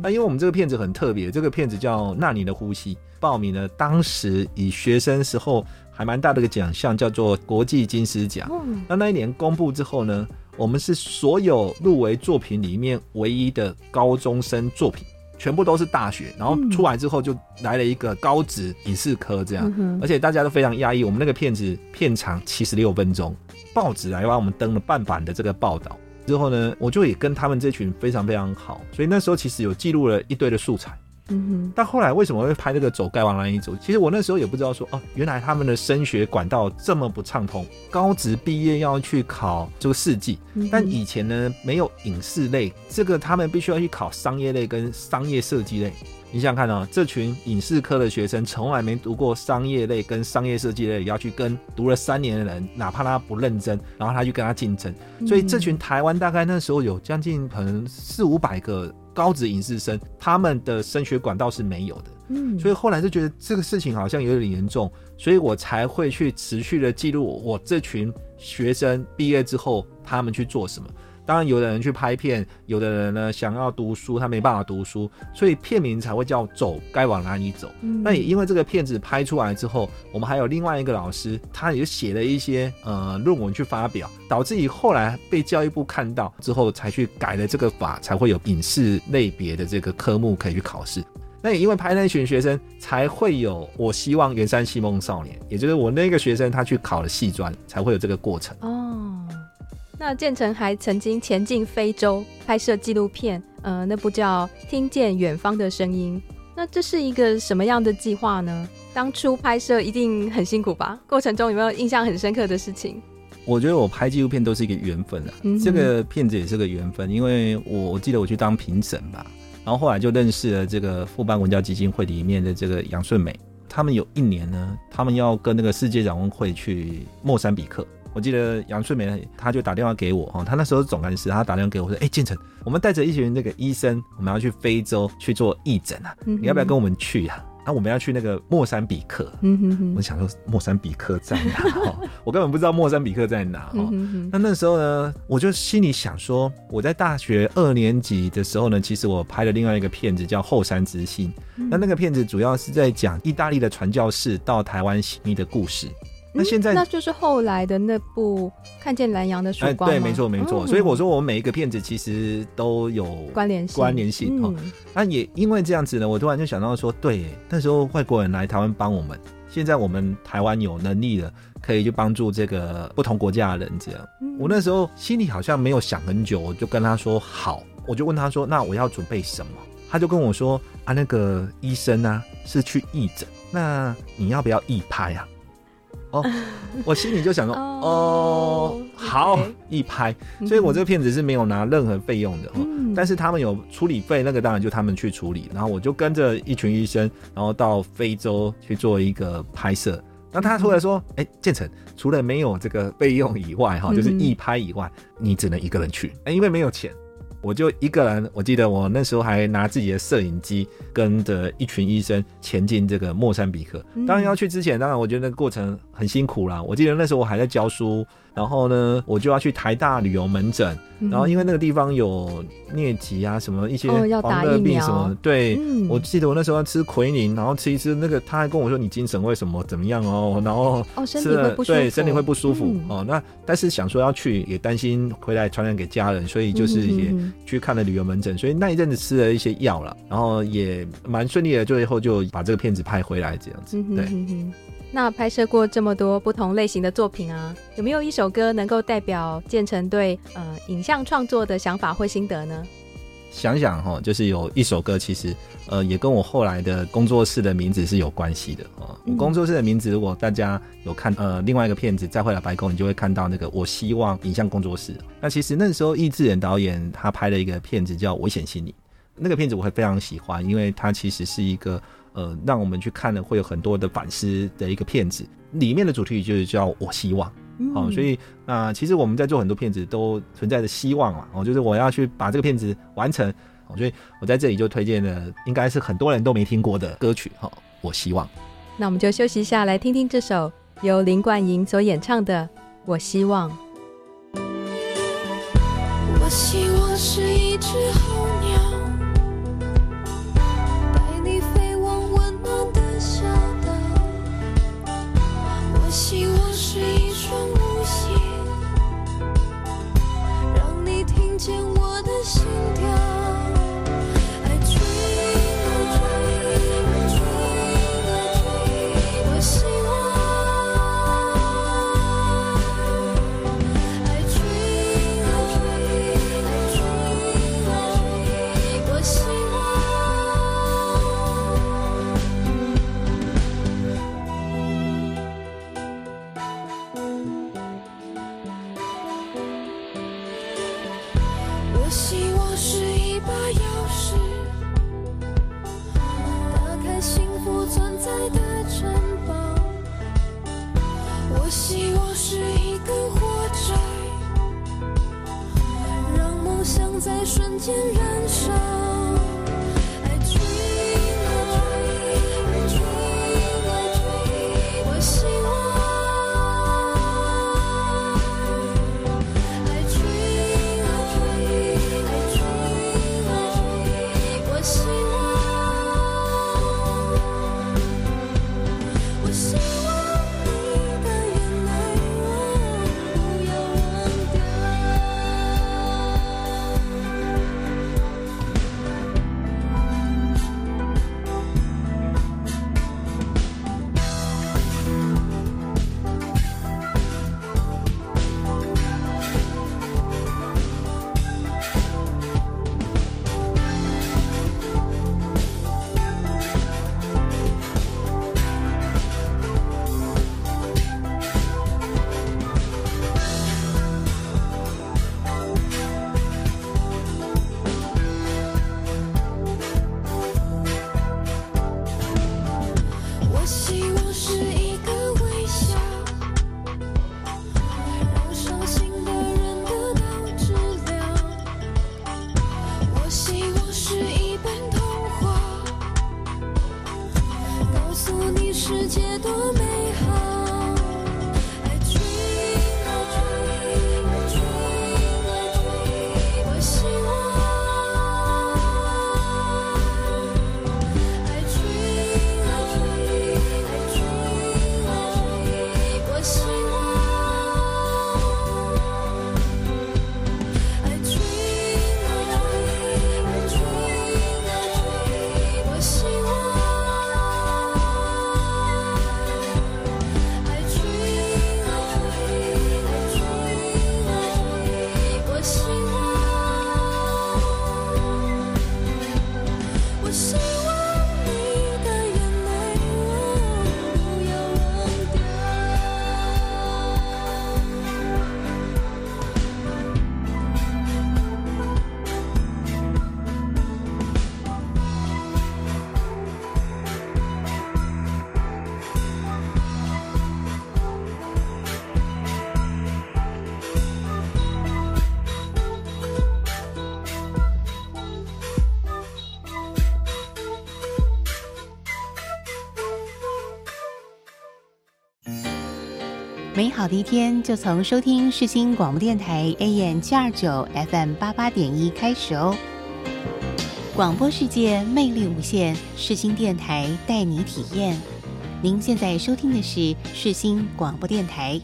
那因为我们这个片子很特别，这个片子叫《那年的呼吸》，报名了当时以学生时候还蛮大的一个奖项，叫做国际金狮奖。嗯。那那一年公布之后呢，我们是所有入围作品里面唯一的高中生作品，全部都是大学，然后出来之后就来了一个高职影视科这样，嗯。而且大家都非常压抑。我们那个片子片长七十六分钟。报纸来帮我们登了半版的这个报道之后呢，我就也跟他们这群非常非常好，所以那时候其实有记录了一堆的素材。嗯哼。但后来为什么会拍那个走该往哪里走？其实我那时候也不知道说哦，原来他们的升学管道这么不畅通，高职毕业要去考这个四技，但以前呢没有影视类，这个他们必须要去考商业类跟商业设计类。你想想看啊，这群影视科的学生从来没读过商业类跟商业设计类，要去跟读了三年的人，哪怕他不认真，然后他去跟他竞争。所以这群台湾大概那时候有将近可能四五百个高职影视生，他们的升学管道是没有的。嗯，所以后来就觉得这个事情好像有点严重，所以我才会去持续的记录我这群学生毕业之后他们去做什么。当然，有的人去拍片，有的人呢想要读书，他没办法读书，所以片名才会叫“走该往哪里走”。嗯、那也因为这个片子拍出来之后，我们还有另外一个老师，他也写了一些呃论文去发表，导致于后来被教育部看到之后，才去改了这个法，才会有影视类别的这个科目可以去考试。那也因为拍那群学生，才会有我希望圆山戏梦少年，也就是我那个学生他去考了戏专，才会有这个过程。哦。那建成还曾经前进非洲拍摄纪录片，呃，那部叫《听见远方的声音》。那这是一个什么样的计划呢？当初拍摄一定很辛苦吧？过程中有没有印象很深刻的事情？我觉得我拍纪录片都是一个缘分啊。嗯、这个片子也是个缘分，因为我我记得我去当评审吧，然后后来就认识了这个富邦文教基金会里面的这个杨顺美。他们有一年呢，他们要跟那个世界展望会去莫桑比克。我记得杨顺梅，她就打电话给我哈，他那时候是总干事，她打电话给我说：“哎、欸，建成，我们带着一群那个医生，我们要去非洲去做义诊啊，你要不要跟我们去啊？”那我们要去那个莫桑比克，嗯哼哼我想说莫桑比克在哪？哈，我根本不知道莫桑比克在哪。哈、嗯哼哼那那时候呢，我就心里想说，我在大学二年级的时候呢，其实我拍了另外一个片子叫《后山之心》，嗯那那个片子主要是在讲意大利的传教士到台湾行医的故事。那现在、嗯那就是后来的那部《看见蓝洋的曙光》哎，对，吗没错，没错。嗯所以我说，我们每一个片子其实都有关联性关联性哦。嗯那也因为这样子呢，我突然就想到说，对，那时候外国人来台湾帮我们，现在我们台湾有能力了，可以去帮助这个不同国家的人。这样，嗯我那时候心里好像没有想很久，我就跟他说好，我就问他说，那我要准备什么？他就跟我说啊，那个医生啊是去义诊，那你要不要义拍啊？哦，我心里就想说，哦哦，好义拍，所以我这个片子是没有拿任何费用的但是他们有处理费，那个当然就他们去处理。然后我就跟着一群医生，然后到非洲去做一个拍摄。那他突然说：“哎、建成，除了没有这个费用以外，哈，就是一拍以外，你只能一个人去，哎，因为没有钱。”我就一个人，我记得我那时候还拿自己的摄影机，跟着一群医生前进这个莫桑比克。当然要去之前，当然我觉得那个过程很辛苦啦。我记得那时候我还在教书，然后呢，我就要去台大旅游门诊，然后因为那个地方有疟疾啊，什么一些黄热病什么，对，嗯。我记得我那时候要吃奎宁，然后吃一吃那个，他还跟我说你精神为什么怎么样哦，然后哦身体吃了会不舒服。对身体会不舒服、嗯。哦。那但是想说要去，也担心回来传染给家人，所以就是也去看了旅游门诊，所以那一阵子吃了一些药了，然后也蛮顺利的，最后就把这个片子拍回来这样子。对，那拍摄过这么多不同类型的作品啊，有没有一首歌能够代表建成对呃影像创作的想法或心得呢？想想哈，就是有一首歌，其实呃也跟我后来的工作室的名字是有关系的哦。我嗯工作室的名字，如果大家有看呃另外一个片子《再会了白宫》，你就会看到那个我希望影像工作室。那其实那时候易智仁导演他拍了一个片子叫《危险心理》，那个片子我会非常喜欢，因为它其实是一个呃让我们去看了会有很多的反思的一个片子，里面的主题就是叫我希望。哦，所以那、呃、其实我们在做很多片子都存在着希望嘛，哦，就是我要去把这个片子完成，哦，所以我在这里就推荐了，应该是很多人都没听过的歌曲，哈、哦，我希望。那我们就休息一下，来听听这首由林冠莹所演唱的《我希望》。我希望是一只美好的一天就从收听世新广播电台 AM 七二九 FM 八八点一开始哦。广播世界魅力无限，世新电台带你体验。您现在收听的是世新广播电台。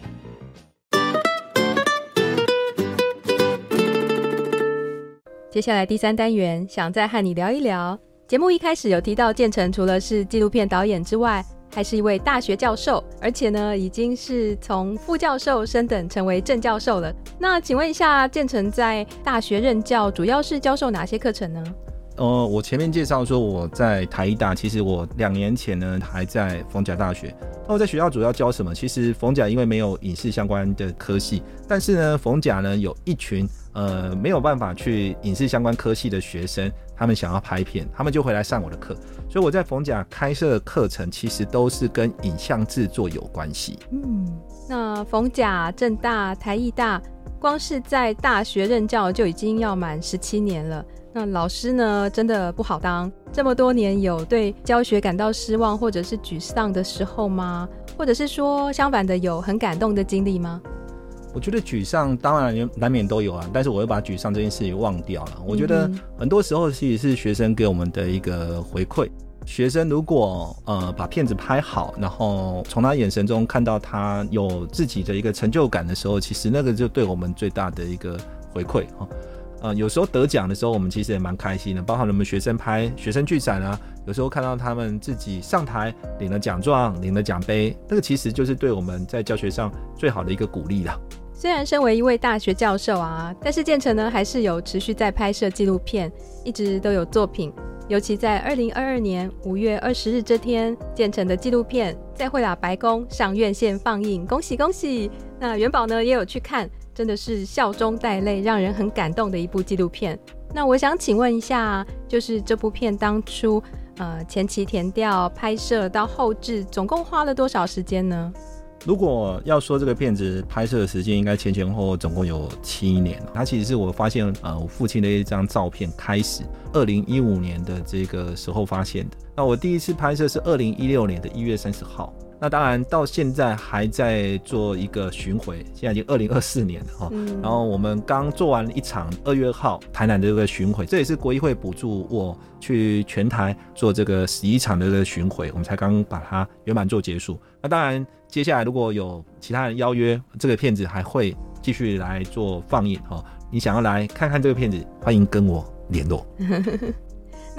接下来第三单元，想再和你聊一聊。节目一开始有提到建成，除了是纪录片导演之外，还是一位大学教授，而且呢，已经是从副教授升等成为正教授了。那请问一下，建成在大学任教，主要是教授哪些课程呢？呃，我前面介绍说我在台艺大，其实我两年前呢还在逢甲大学。那我在学校主要教什么？其实逢甲因为没有影视相关的科系，但是呢，逢甲呢有一群呃没有办法去影视相关科系的学生，他们想要拍片，他们就回来上我的课。所以我在逢甲开设的课程，其实都是跟影像制作有关系。嗯，那逢甲、政大、台艺大，光是在大学任教就已经要满十七年了。那老师呢，真的不好当。这么多年，有对教学感到失望或者是沮丧的时候吗？或者是说相反的，有很感动的经历吗？我觉得沮丧当然难免都有啊，但是我会把沮丧这件事情忘掉了。我觉得很多时候其实是学生给我们的一个回馈。学生如果呃把片子拍好，然后从他眼神中看到他有自己的一个成就感的时候，其实那个就对我们最大的一个回馈哈。呃，有时候得奖的时候，我们其实也蛮开心的。包括我们学生拍学生剧展啊，有时候看到他们自己上台领了奖状、领了奖杯，那个其实就是对我们在教学上最好的一个鼓励了。虽然身为一位大学教授啊，但是建成呢还是有持续在拍摄纪录片，一直都有作品。尤其在二零二二年五月二十日这天，建成的纪录片在惠喇白宫上院线放映，恭喜恭喜！那元宝呢也有去看。真的是笑中带泪，让人很感动的一部纪录片。那我想请问一下，就是这部片当初呃前期填调、拍摄到后制，总共花了多少时间呢？如果要说这个片子拍摄的时间，应该前前后后总共有七年。它其实是我发现呃我父亲的一张照片开始，二零一五年的这个时候发现的。那我第一次拍摄是二零一六年的一月三十号。那当然，到现在还在做一个巡回，现在已经二零二四年了哈。嗯、然后我们刚做完一场二月号台南的这个巡回，这也是国议会补助我去全台做这个十一场的这个巡回，我们才刚把它圆满做结束。那当然，接下来如果有其他人邀约，这个片子还会继续来做放映哈。你想要来看看这个片子，欢迎跟我联络。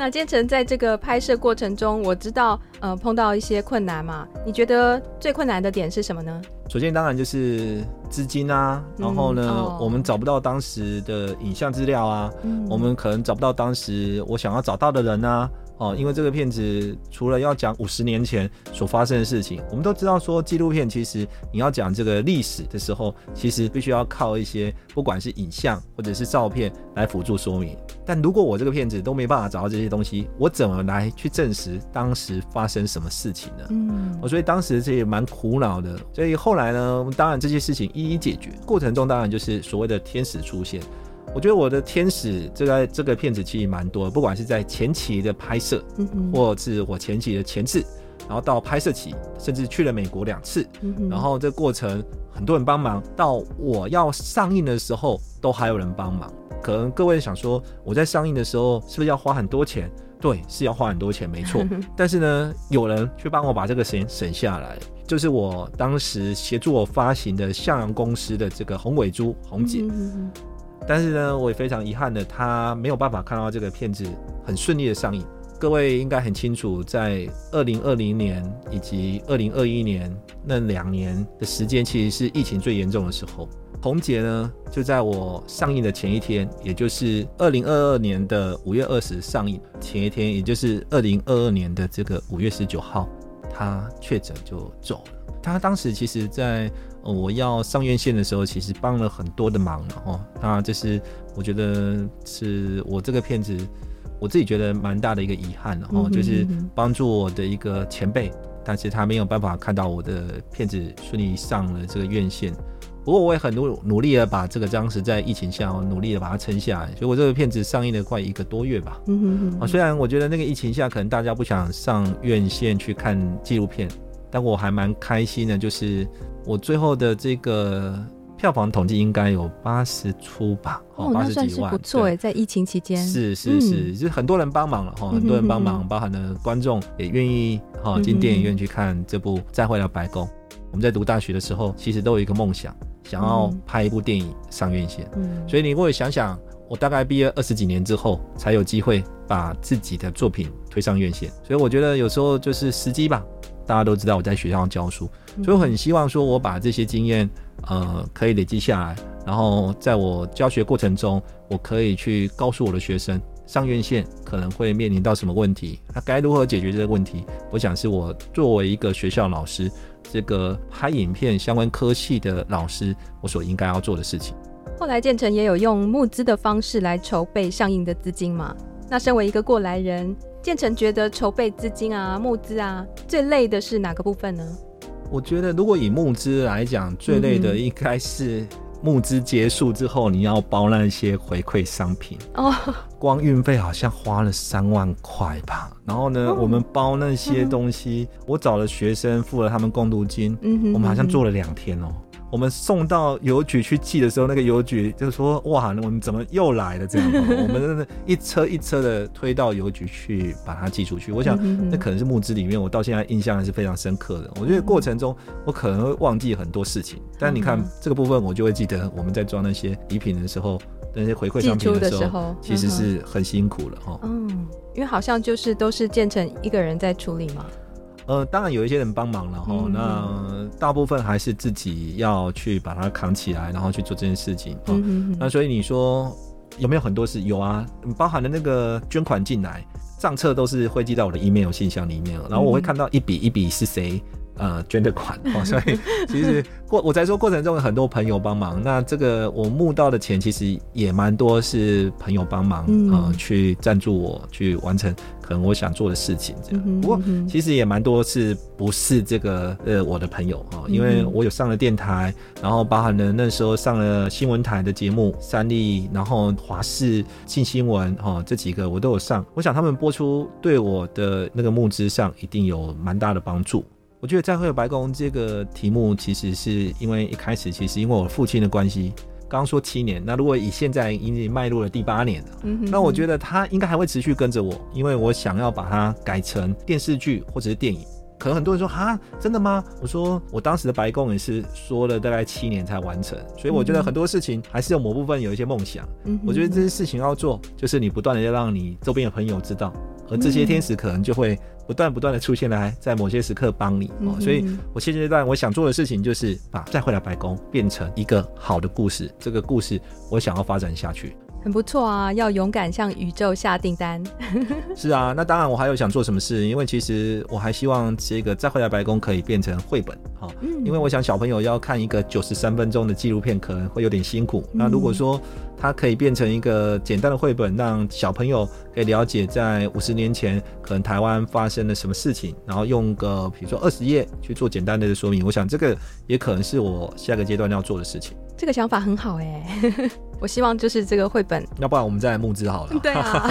那建成在这个拍摄过程中，我知道，呃，碰到一些困难嘛。你觉得最困难的点是什么呢？首先，当然就是资金啊，然后呢，嗯哦、我们找不到当时的影像资料啊，嗯、我们可能找不到当时我想要找到的人啊。哦，因为这个片子除了要讲五十年前所发生的事情，我们都知道说纪录片其实你要讲这个历史的时候，其实必须要靠一些不管是影像或者是照片来辅助说明。但如果我这个片子都没办法找到这些东西，我怎么来去证实当时发生什么事情呢？嗯，我所以当时这也蛮苦恼的。所以后来呢，当然这些事情一一解决，过程中当然就是所谓的天使出现。我觉得我的天使这个这个片子其实蛮多，不管是在前期的拍摄，或是我前期的前置，然后到拍摄期，甚至去了美国两次，嗯然后这过程很多人帮忙，到我要上映的时候都还有人帮忙。可能各位想说，我在上映的时候是不是要花很多钱？对，是要花很多钱，没错。但是呢，有人去帮我把这个钱省下来，就是我当时协助我发行的向阳公司的这个红尾珠红姐。但是呢，我也非常遗憾的，他没有办法看到这个片子很顺利的上映。各位应该很清楚，在二零二零年以及二零二一年那两年的时间，其实是疫情最严重的时候。红姐呢，就在我上映的前一天，也就是二零二二年的五月二十上映前一天，也就是二零二二年的这个五月十九号，她确诊就走了。她当时其实在，在我要上院线的时候，其实帮了很多的忙哦。那这是我觉得是我这个片子。我自己觉得蛮大的一个遗憾，然后就是帮助我的一个前辈，但是他没有办法看到我的片子顺利上了这个院线。不过我也很努努力的把这个当时在疫情下，我努力的把它撑下来。所以我这个片子上映了快一个多月吧。嗯啊，虽然我觉得那个疫情下可能大家不想上院线去看纪录片，但我还蛮开心的，就是我最后的这个。票房统计应该有八十出吧，哦，八十几万，不错哎，在疫情期间是是是，嗯、就是很多人帮忙了哈，很多人帮忙，包含了观众也愿意哈进电影院去看这部《再会了白宫》。我们在读大学的时候，其实都有一个梦想，想要拍一部电影上院线。嗯，所以你如果想想，我大概毕业二十几年之后，才有机会把自己的作品推上院线。所以我觉得有时候就是时机吧。大家都知道我在学校教书，所以我很希望说我把这些经验，呃，可以累积下来，然后在我教学过程中，我可以去告诉我的学生，上院线可能会面临到什么问题，那该如何解决这个问题？我想是我作为一个学校老师，这个拍影片相关科系的老师，我所应该要做的事情。后来建成也有用募资的方式来筹备上映的资金嘛？那身为一个过来人。建成觉得筹备资金啊、募资啊，最累的是哪个部分呢？我觉得如果以募资来讲，最累的应该是募资结束之后，你要包那些回馈商品哦。光运费好像花了三万块吧。然后呢，哦、我们包那些东西，嗯、我找了学生付了他们共读金，我们好像做了两天哦。我们送到邮局去寄的时候，那个邮局就说：“哇，我们怎么又来了？”这样，我们真的一车一车的推到邮局去把它寄出去。我想，那可能是募资里面我到现在印象还是非常深刻的。我觉得过程中我可能会忘记很多事情，但你看这个部分，我就会记得我们在装那些礼品的时候，那些回馈商品的时候，其实是很辛苦了哈。嗯，因为好像就是都是建成一个人在处理嘛。呃，当然有一些人帮忙了哈，嗯、那大部分还是自己要去把它扛起来，然后去做这件事情。啊嗯。那所以你说有没有很多事？有啊，包含了那个捐款进来，账册都是汇寄到我的 email 信箱里面，然后我会看到一笔一笔是谁。呃，捐的款 哦，所以其实过 我在说过程中有很多朋友帮忙，那这个我募到的钱其实也蛮多是朋友帮忙，嗯、呃，去赞助我去完成可能我想做的事情这样。嗯、不过其实也蛮多是不是这个呃我的朋友啊、呃，因为我有上了电台，然后包含了那时候上了新闻台的节目三立，然后华视、信新闻哈、呃、这几个我都有上，我想他们播出对我的那个募资上一定有蛮大的帮助。我觉得再会了白宫这个题目，其实是因为一开始，其实因为我父亲的关系，刚刚说七年，那如果以现在已经迈入了第八年了，嗯哼哼，那我觉得他应该还会持续跟着我，因为我想要把它改成电视剧或者是电影。可能很多人说哈，真的吗？我说我当时的白宫也是说了大概七年才完成，所以我觉得很多事情还是有某部分有一些梦想。嗯，我觉得这些事情要做，就是你不断的要让你周边的朋友知道，而这些天使可能就会。不断不断的出现来，在某些时刻帮你哦，所以我现阶段我想做的事情就是把再回来白宫变成一个好的故事，这个故事我想要发展下去。很不错啊，要勇敢向宇宙下订单。是啊，那当然我还有想做什么事，因为其实我还希望这个再回来白宫可以变成绘本，哈，嗯，因为我想小朋友要看一个九十三分钟的纪录片可能会有点辛苦，嗯，那如果说它可以变成一个简单的绘本，让小朋友可以了解在五十年前可能台湾发生了什么事情，然后用个比如说二十页去做简单的说明，我想这个也可能是我下个阶段要做的事情。这个想法很好哎，我希望就是这个绘本，要不然我们再来募资好了。对啊，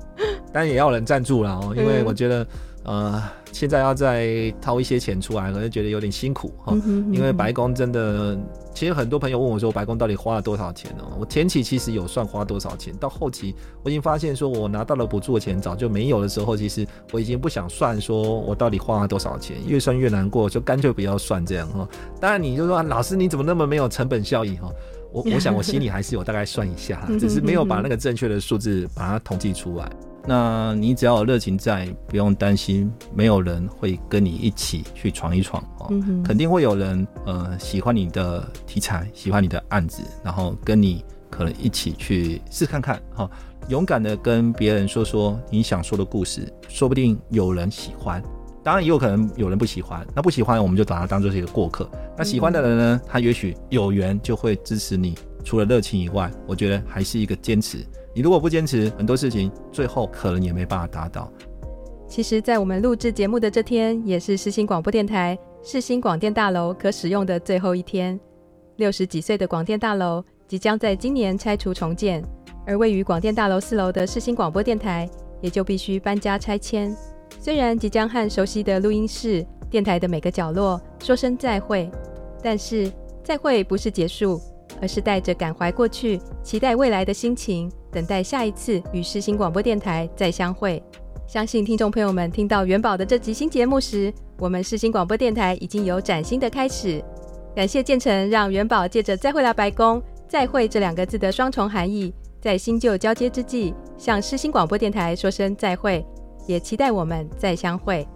当然也要人赞助了哦，因为我觉得呃，现在要再掏一些钱出来，可能觉得有点辛苦哈。因为白宫真的，其实很多朋友问我说，白宫到底花了多少钱呢？我前期其实有算花多少钱，到后期我已经发现说，我拿到了补助的钱早就没有的时候，其实我已经不想算说我到底花了多少钱，越算越难过，就干脆不要算这样哈。当然你就说，老师你怎么那么没有成本效益哈？我我想我心里还是有大概算一下，只是没有把那个正确的数字把它统计出来。那你只要有热情在，不用担心没有人会跟你一起去闯一闯哦。肯定会有人呃喜欢你的题材，喜欢你的案子，然后跟你可能一起去试看看哈。勇敢的跟别人说说你想说的故事，说不定有人喜欢。当然也有可能有人不喜欢，那不喜欢我们就把它当做是一个过客。那喜欢的人呢，他也许有缘就会支持你。除了热情以外，我觉得还是一个坚持。你如果不坚持，很多事情最后可能也没办法达到。其实，在我们录制节目的这天，也是世新广播电台世新广电大楼可使用的最后一天。六十几岁的广电大楼即将在今年拆除重建，而位于广电大楼四楼的世新广播电台也就必须搬家拆迁。虽然即将和熟悉的录音室、电台的每个角落说声再会，但是再会不是结束，而是带着感怀过去、期待未来的心情，等待下一次与世新广播电台再相会。相信听众朋友们听到元宝的这集新节目时，我们世新广播电台已经有崭新的开始。感谢建成让元宝借着“再会啦白宫”“再会”这两个字的双重含义，在新旧交接之际，向世新广播电台说声再会。也期待我们再相会。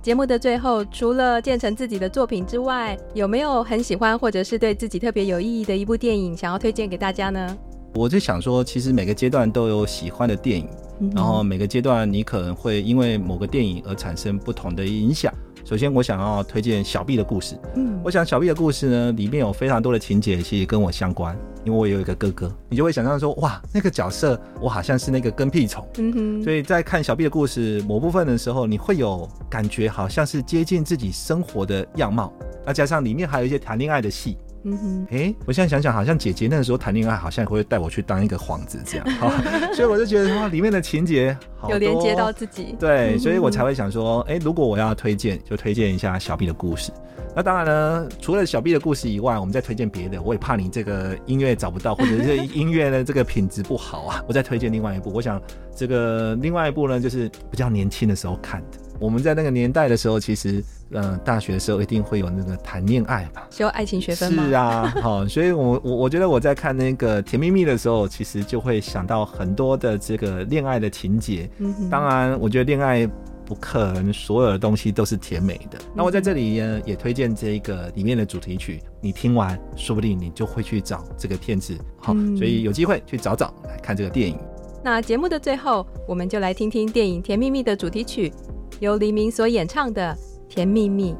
节目的最后，除了建成自己的作品之外，有没有很喜欢或者是对自己特别有意义的一部电影想要推荐给大家呢？我就想说，其实每个阶段都有喜欢的电影，嗯、然后每个阶段你可能会因为某个电影而产生不同的影响。首先，我想要推荐小 B 的故事。嗯，我想小 B 的故事呢，里面有非常多的情节，其实跟我相关。因为我有一个哥哥，你就会想象说，哇，那个角色我好像是那个跟屁虫。嗯哼。所以在看小 B 的故事某部分的时候，你会有感觉，好像是接近自己生活的样貌。那加上里面还有一些谈恋爱的戏。嗯哼，哎、欸，我现在想想，好像姐姐那个时候谈恋爱，好像会带我去当一个幌子这样，好，所以我就觉得哇，里面的情节有连接到自己，对，所以我才会想说，哎、欸，如果我要推荐，就推荐一下小 B 的故事。那当然呢，除了小 B 的故事以外，我们再推荐别的，我也怕你这个音乐找不到，或者是音乐的这个品质不好啊，我再推荐另外一部。我想这个另外一部呢，就是比较年轻的时候看的。我们在那个年代的时候，其实，嗯、呃，大学的时候一定会有那个谈恋爱吧，修爱情学分吗？是啊，好，所以我我我觉得我在看那个《甜蜜蜜》的时候，其实就会想到很多的这个恋爱的情节。嗯哼，当然，我觉得恋爱不可能所有的东西都是甜美的。那我在这里呢，也推荐这个里面的主题曲，你听完，说不定你就会去找这个片子。好，嗯、所以有机会去找找来看这个电影。那节目的最后，我们就来听听电影《甜蜜蜜》的主题曲。由黎明所演唱的《甜蜜蜜》。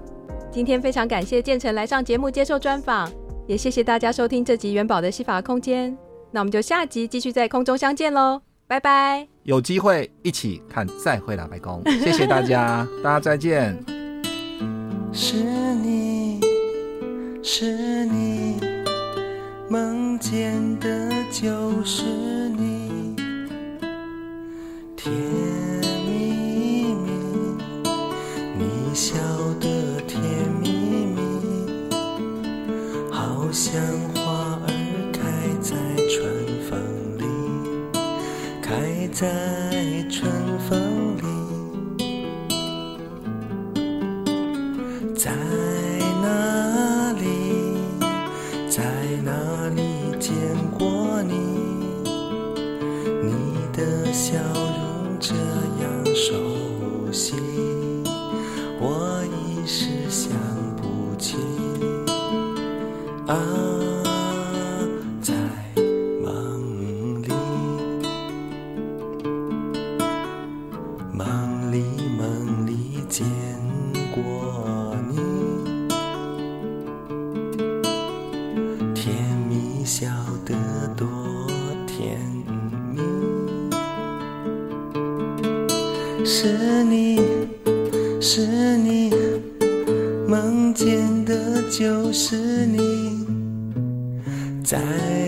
今天非常感谢建成来上节目接受专访，也谢谢大家收听这集元宝的戏法空间。那我们就下集继续在空中相见喽，拜拜！有机会一起看《再会啦白宫》，谢谢大家，大家再见。是你是你梦见的就是你甜。笑得甜蜜蜜，好像花儿开在春风里，开在春啊在梦里梦里梦里见过你甜蜜笑得多甜蜜是你是你梦见的就是在。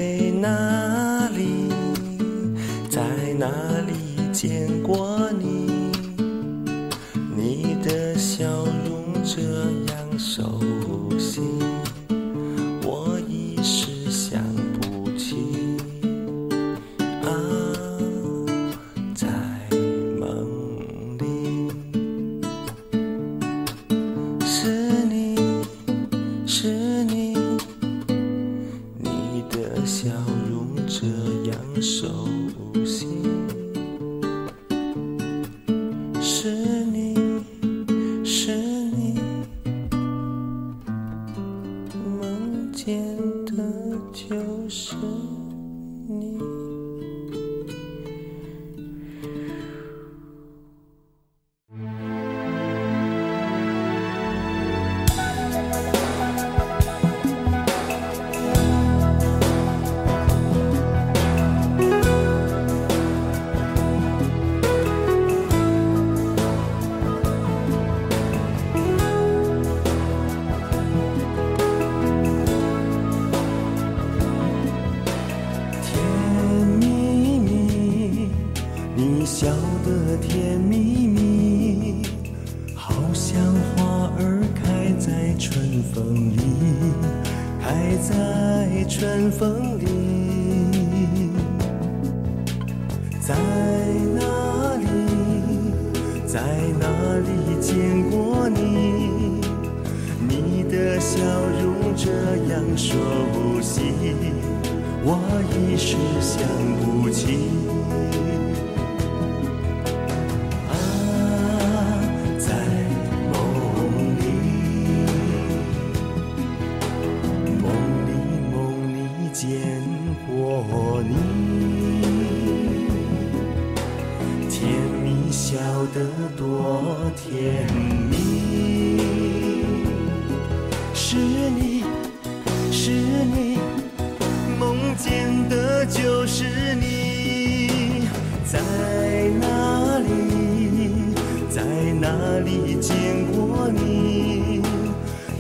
已见过你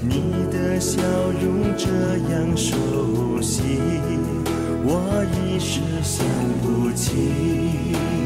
你的笑容这样熟悉我一时想不起。